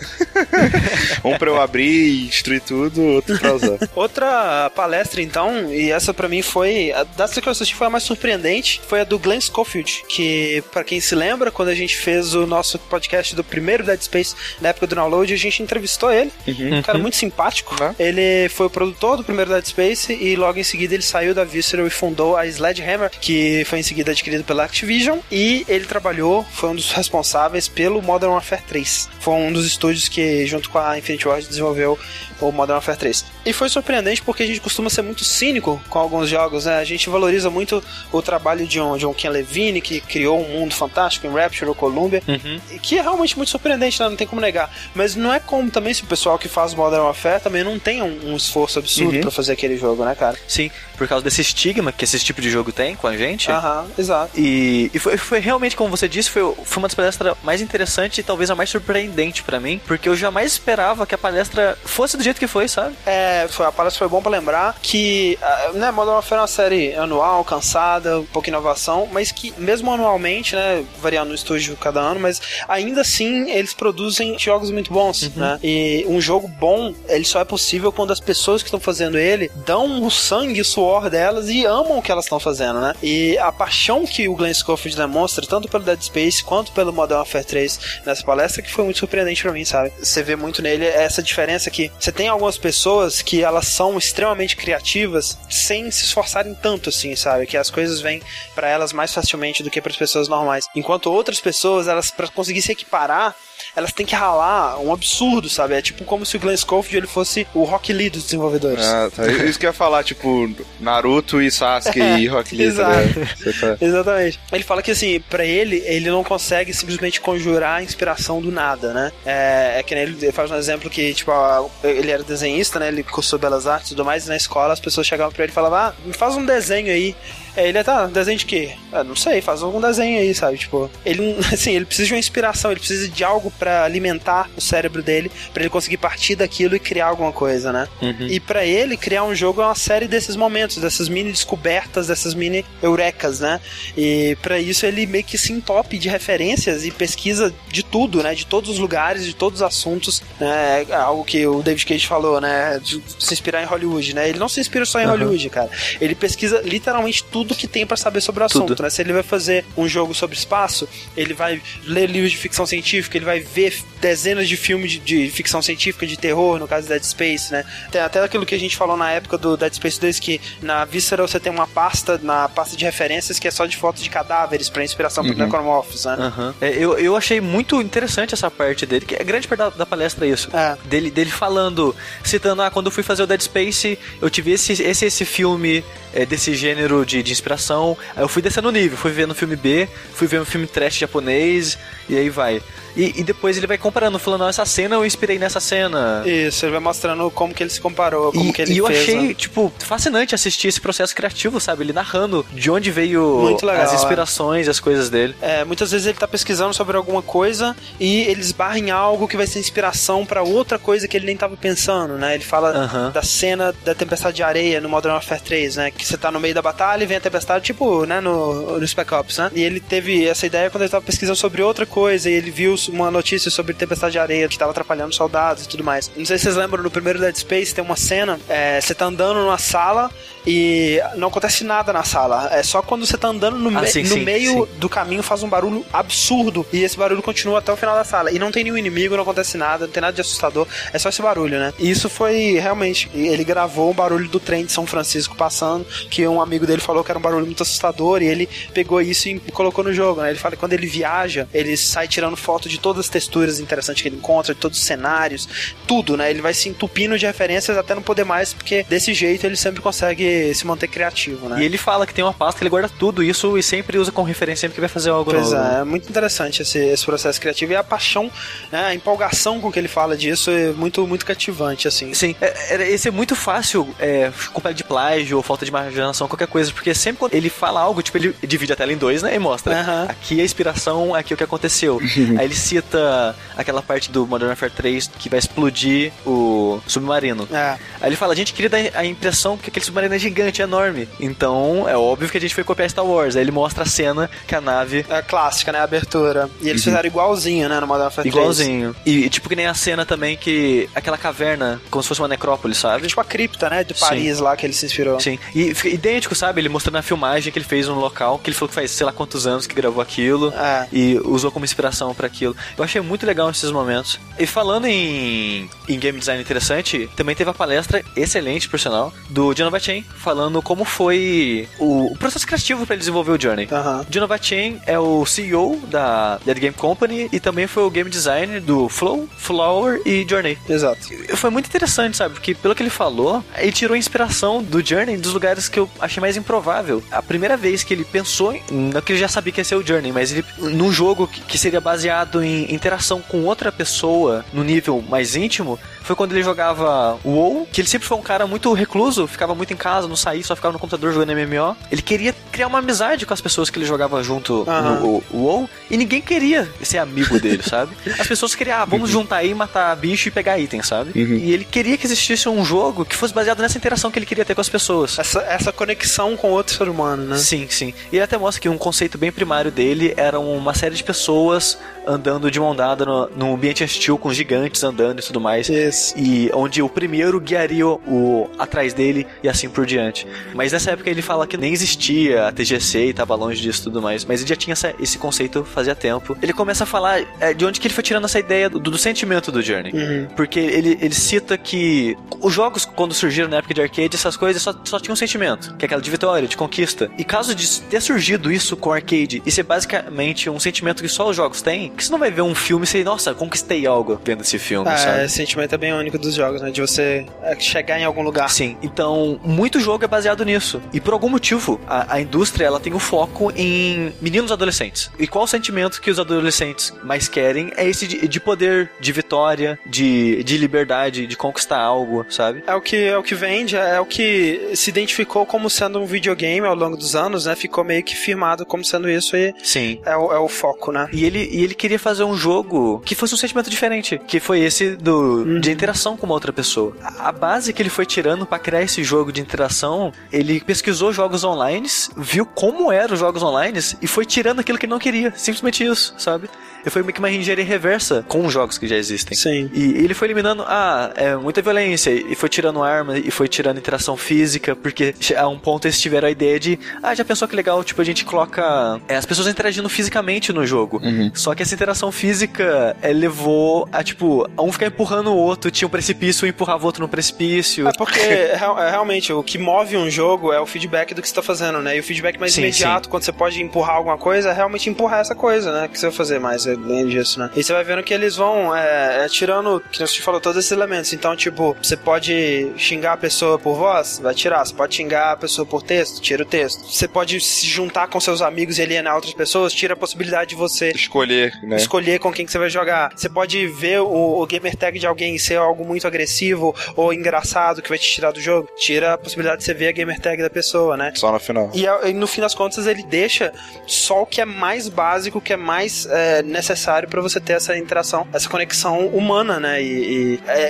[laughs] um pra eu abrir e destruir tudo, outro pra usar. Outra palestra, então, e essa pra mim foi. A das que eu assisti foi a mais surpreendente, foi a do Glenn Schofield, que, pra quem se lembra, quando a gente fez o nosso podcast do primeiro Dead Space, na época do download, a gente entrevistou ele. Um cara muito simpático. Né? Ele foi o produtor do primeiro Dead Space e logo em seguida ele saiu da Visceral e fundou a Sledgehammer, que foi em seguida adquirido pela Activision. E ele trabalhou, foi um dos responsáveis pelo Modern Warfare 3. Foi um dos estúdios que, junto com a Infinity Ward, desenvolveu o Modern Warfare 3. E foi surpreendente porque a gente costuma ser muito cínico com alguns jogos, né? A gente valoriza muito o trabalho de um, de um Ken Levine, que criou um mundo fantástico em Rapture ou Columbia, e que é realmente muito surpreendente, né? Não tem como negar. Mas não é como também se o pessoal que faz Modern Warfare também não tem um, um esforço absurdo Uhum. pra fazer aquele jogo, né, cara? Sim, por causa desse estigma que esse tipo de jogo tem com a gente. Aham, exato. E, e foi, foi realmente, como você disse, foi, foi uma das palestras mais interessantes e talvez a mais surpreendente pra mim, porque eu jamais esperava que a palestra fosse do jeito que foi, sabe? É, foi, a palestra foi bom pra lembrar que, ah, né, Modern Warfare é uma série anual, cansada, pouco inovação, mas que mesmo anualmente, né, variando no estúdio cada ano, mas ainda assim eles produzem jogos muito bons, né? E um jogo bom, ele só é possível quando as pessoas que estão fazendo ele dão o sangue e o suor delas e amam o que elas estão fazendo, né? E a paixão que o Glenn Schofield demonstra, tanto pelo Dead Space quanto pelo Modern Warfare 3 nessa palestra, que foi muito surpreendente pra mim, sabe? Você vê muito nele essa diferença que você tem algumas pessoas que elas são extremamente criativas sem se esforçarem tanto assim, sabe? Que as coisas vêm pra elas mais facilmente do que para as pessoas normais. Enquanto outras pessoas, elas para conseguir se equiparar, elas têm que ralar um absurdo, sabe? É tipo como se o Glenn Schofield ele fosse o Rock Lee dos desenvolvedores. Ah, tá. Isso que eu ia falar, tipo, Naruto e Sasuke e [laughs] Rock Lee. tá Exato. tá- Exatamente. Ele fala que assim, pra ele, ele não consegue simplesmente conjurar a inspiração do nada, né? É, é que nem ele ele faz um exemplo que, tipo, a- ele era desenhista, né? Ele cursou belas artes e tudo mais, e na escola as pessoas chegavam pra ele e falavam, ah, me faz um desenho aí. Aí ele, tá, desenho de quê? Ah, não sei, faz algum desenho aí, sabe? Tipo, ele, [laughs] assim, ele precisa de uma inspiração, ele precisa de algo pra alimentar o cérebro dele, pra ele conseguir partir daquilo e criar alguma coisa, né? E pra ele, criar um jogo é uma série desses momentos, dessas mini descobertas, dessas mini eurecas, né? E pra isso ele meio que se entope de referências e pesquisa de tudo, né? De todos os lugares, de todos os assuntos, né? É Algo que o David Cage falou, né? De se inspirar em Hollywood, né? Ele não se inspira só em Hollywood, cara. Ele pesquisa literalmente tudo que tem pra saber sobre o assunto, Tudo. né? Se ele vai fazer um jogo sobre espaço, ele vai ler livros de ficção científica, ele vai ver dezenas de filmes de, de ficção científica, de terror, no caso Dead Space, né? Tem até aquilo que a gente falou na época do Dead Space 2, que na Visceral você tem uma pasta, na pasta de referências, que é só de fotos de cadáveres pra inspiração pro Necromorphs, né? Aham. É, eu, eu achei muito interessante essa parte dele, que é grande parte da, da palestra é isso. É. Dele, dele falando, citando, ah, quando eu fui fazer o Dead Space, eu tive esse esse, esse filme é, desse gênero de, de inspiração. Aí eu fui descendo o nível, fui vendo filme B, fui vendo filme trash japonês, e aí vai. E, e depois ele vai comparando, falando, "Ah, essa cena eu inspirei nessa cena. Isso, ele vai mostrando como que ele se comparou, como E, que ele e eu fez. achei, né? tipo, fascinante assistir esse processo criativo, sabe? Ele narrando de onde veio legal, as é. inspirações, as coisas dele. É, muitas vezes ele tá pesquisando sobre alguma coisa e ele esbarra em algo que vai ser inspiração pra outra coisa que ele nem tava pensando, né? Ele fala Aham. da cena da tempestade de areia no Modern Warfare 3, né? Que você tá no meio da batalha e vem a tempestade, tipo, né, no, no Spec Ops, né? E ele teve essa ideia quando ele tava pesquisando sobre outra coisa e ele viu uma notícia sobre tempestade de areia que tava atrapalhando soldados e tudo mais. Não sei se vocês lembram, no primeiro Dead Space tem uma cena, é, você tá andando numa sala e não acontece nada na sala. É só quando você tá andando no, Ah, me- sim, no sim, meio sim. do caminho faz um barulho absurdo e esse barulho continua até o final da sala. E não tem nenhum inimigo, não acontece nada, não tem nada de assustador, é só esse barulho, né? E isso foi realmente. Ele gravou o barulho do trem de São Francisco passando, que um amigo dele falou que era um barulho muito assustador e ele pegou isso e colocou no jogo, né? Ele fala que quando ele viaja, ele sai tirando foto de todas as texturas interessantes que ele encontra, de todos os cenários, tudo, né? Ele vai se entupindo de referências até não poder mais, porque desse jeito ele sempre consegue se manter criativo, né? E ele fala que tem uma pasta que ele guarda tudo isso e sempre usa como referência sempre que vai fazer algo Pois novo. é, é muito interessante esse, esse processo criativo e a paixão, né, a empolgação com que ele fala disso é muito, muito cativante, assim. Sim, é, era- esse é muito fácil é, culpa de plágio ou falta de imaginação, qualquer coisa, porque sempre quando ele fala algo, tipo, ele divide a tela em dois, né, e mostra. Aham. Aqui é a inspiração, aqui é o que aconteceu. [laughs] Aí ele cita aquela parte do Modern Warfare 3 que vai explodir o submarino. É. Aí ele fala, a gente queria dar a impressão que aquele submarino é gigante, é enorme. Então, é óbvio que a gente foi copiar Star Wars. Aí ele mostra a cena que a nave É clássica, né? A abertura. E eles fizeram igualzinho, né? No Modern Warfare 3. igualzinho. E, tipo que nem a cena também que aquela caverna, como se fosse uma necrópole, sabe? Tipo a cripta, né? De Paris lá que ele se inspirou. Sim, e fica idêntico, sabe? Ele mostrando a filmagem que ele fez no local, que ele falou que faz sei lá quantos anos que gravou aquilo É. e usou como inspiração pra aquilo. Eu achei muito legal esses momentos. E falando em, em game design interessante, também teve a palestra excelente, por sinal, do Jonathan Chen, falando como foi o, o processo criativo pra ele desenvolver o Journey. Jonathan Chen é o CEO da Dead Game Company e também foi o game designer do Flow, Flower e Journey. Exato. Foi muito interessante, sabe? Porque pelo que ele falou, ele tirou a inspiração do Journey dos lugares que eu achei mais improvável. A primeira vez que ele pensou, não que ele já sabia que ia ser o Journey, mas ele num jogo que seria baseado em interação com outra pessoa no nível mais íntimo, foi quando ele jogava WoW, que ele sempre foi um cara muito recluso, ficava muito em casa, não saía, só ficava no computador jogando MMO. Ele queria criar uma amizade com as pessoas que ele jogava junto Aham. no WoW, e ninguém queria ser amigo dele, [laughs] sabe? As pessoas queriam, ah, vamos juntar aí, matar bicho e pegar item, sabe? E ele queria que existisse um jogo que fosse baseado nessa interação que ele queria ter com as pessoas. Essa, essa conexão com outro ser humano, né? Sim, sim. E ele até mostra que um conceito bem primário dele era uma série de pessoas andando de mão dada no, num ambiente hostil com gigantes andando e tudo mais. Isso. E onde o primeiro guiaria o, o atrás dele e assim por diante. Mas nessa época ele fala que nem existia a TGC e tava longe disso e tudo mais. Mas ele já tinha essa- esse conceito fazia tempo. Ele começa a falar é, de onde que ele foi tirando essa ideia do, do sentimento do Journey. Uhum. Porque ele, ele cita que os jogos, quando surgiram na época de arcade, essas coisas só, só tinham um sentimento, que é aquela de vitória, de conquista. E caso de ter surgido isso com arcade e ser basicamente um sentimento que só os jogos têm, que você não vai ver um filme e você, nossa, conquistei algo vendo esse filme, É, sabe? esse sentimento é bem único dos jogos, né? De você é, chegar em algum lugar. Sim, então muito jogo é baseado nisso. E por algum motivo, a, a indústria ela tem o foco em meninos adolescentes. E qual o sentimento que os adolescentes mais querem é esse de, de poder, de vitória, de, de liberdade, de conquistar algo, sabe? É o que é o que vende, é o que se identificou como sendo um videogame ao longo dos anos, né? Ficou meio que firmado como sendo isso e Sim. é o, é o foco, né? E ele, e ele queria fazer um jogo que fosse um sentimento diferente, que foi esse do de interação com uma outra pessoa. A base que ele foi tirando pra criar esse jogo de interação, ele pesquisou jogos online, viu como eram os jogos online e foi tirando aquilo que ele não queria. Simplesmente isso, sabe? Ele foi meio que uma engenharia reversa com os jogos que já existem. Sim. E ele foi eliminando, ah, é muita violência, e foi tirando arma, e foi tirando interação física, porque a um ponto eles tiveram a ideia de, ah, já pensou que legal, tipo, a gente coloca é, as pessoas interagindo fisicamente no jogo. Só que essa interação física é, levou a, tipo, a um ficar empurrando o outro, tinha um precipício, um empurrava o outro no precipício. É porque [laughs] real- é, realmente o que move um jogo é o feedback do que você tá fazendo, né? E o feedback mais Sim, imediato, quando você pode empurrar alguma coisa, é realmente empurrar essa coisa, né? Que você vai fazer mais além disso, né? E você vai vendo que eles vão é, é, tirando, que você falou, todos esses elementos. Então, tipo, você pode xingar a pessoa por voz, vai tirar. Você pode xingar a pessoa por texto, tira o texto. Você pode se juntar com seus amigos e alienar outras pessoas, tira a possibilidade de você Escolher, né? Escolher com quem que você vai jogar. Você pode ver o, o gamer tag de alguém ser algo muito agressivo ou engraçado que vai te tirar do jogo. Tira a possibilidade de você ver a gamer tag da pessoa, né? Só no final. E, e no fim das contas ele deixa só o que é mais básico, o que é mais é, necessário pra você ter essa interação, essa conexão humana, né? E, e, é,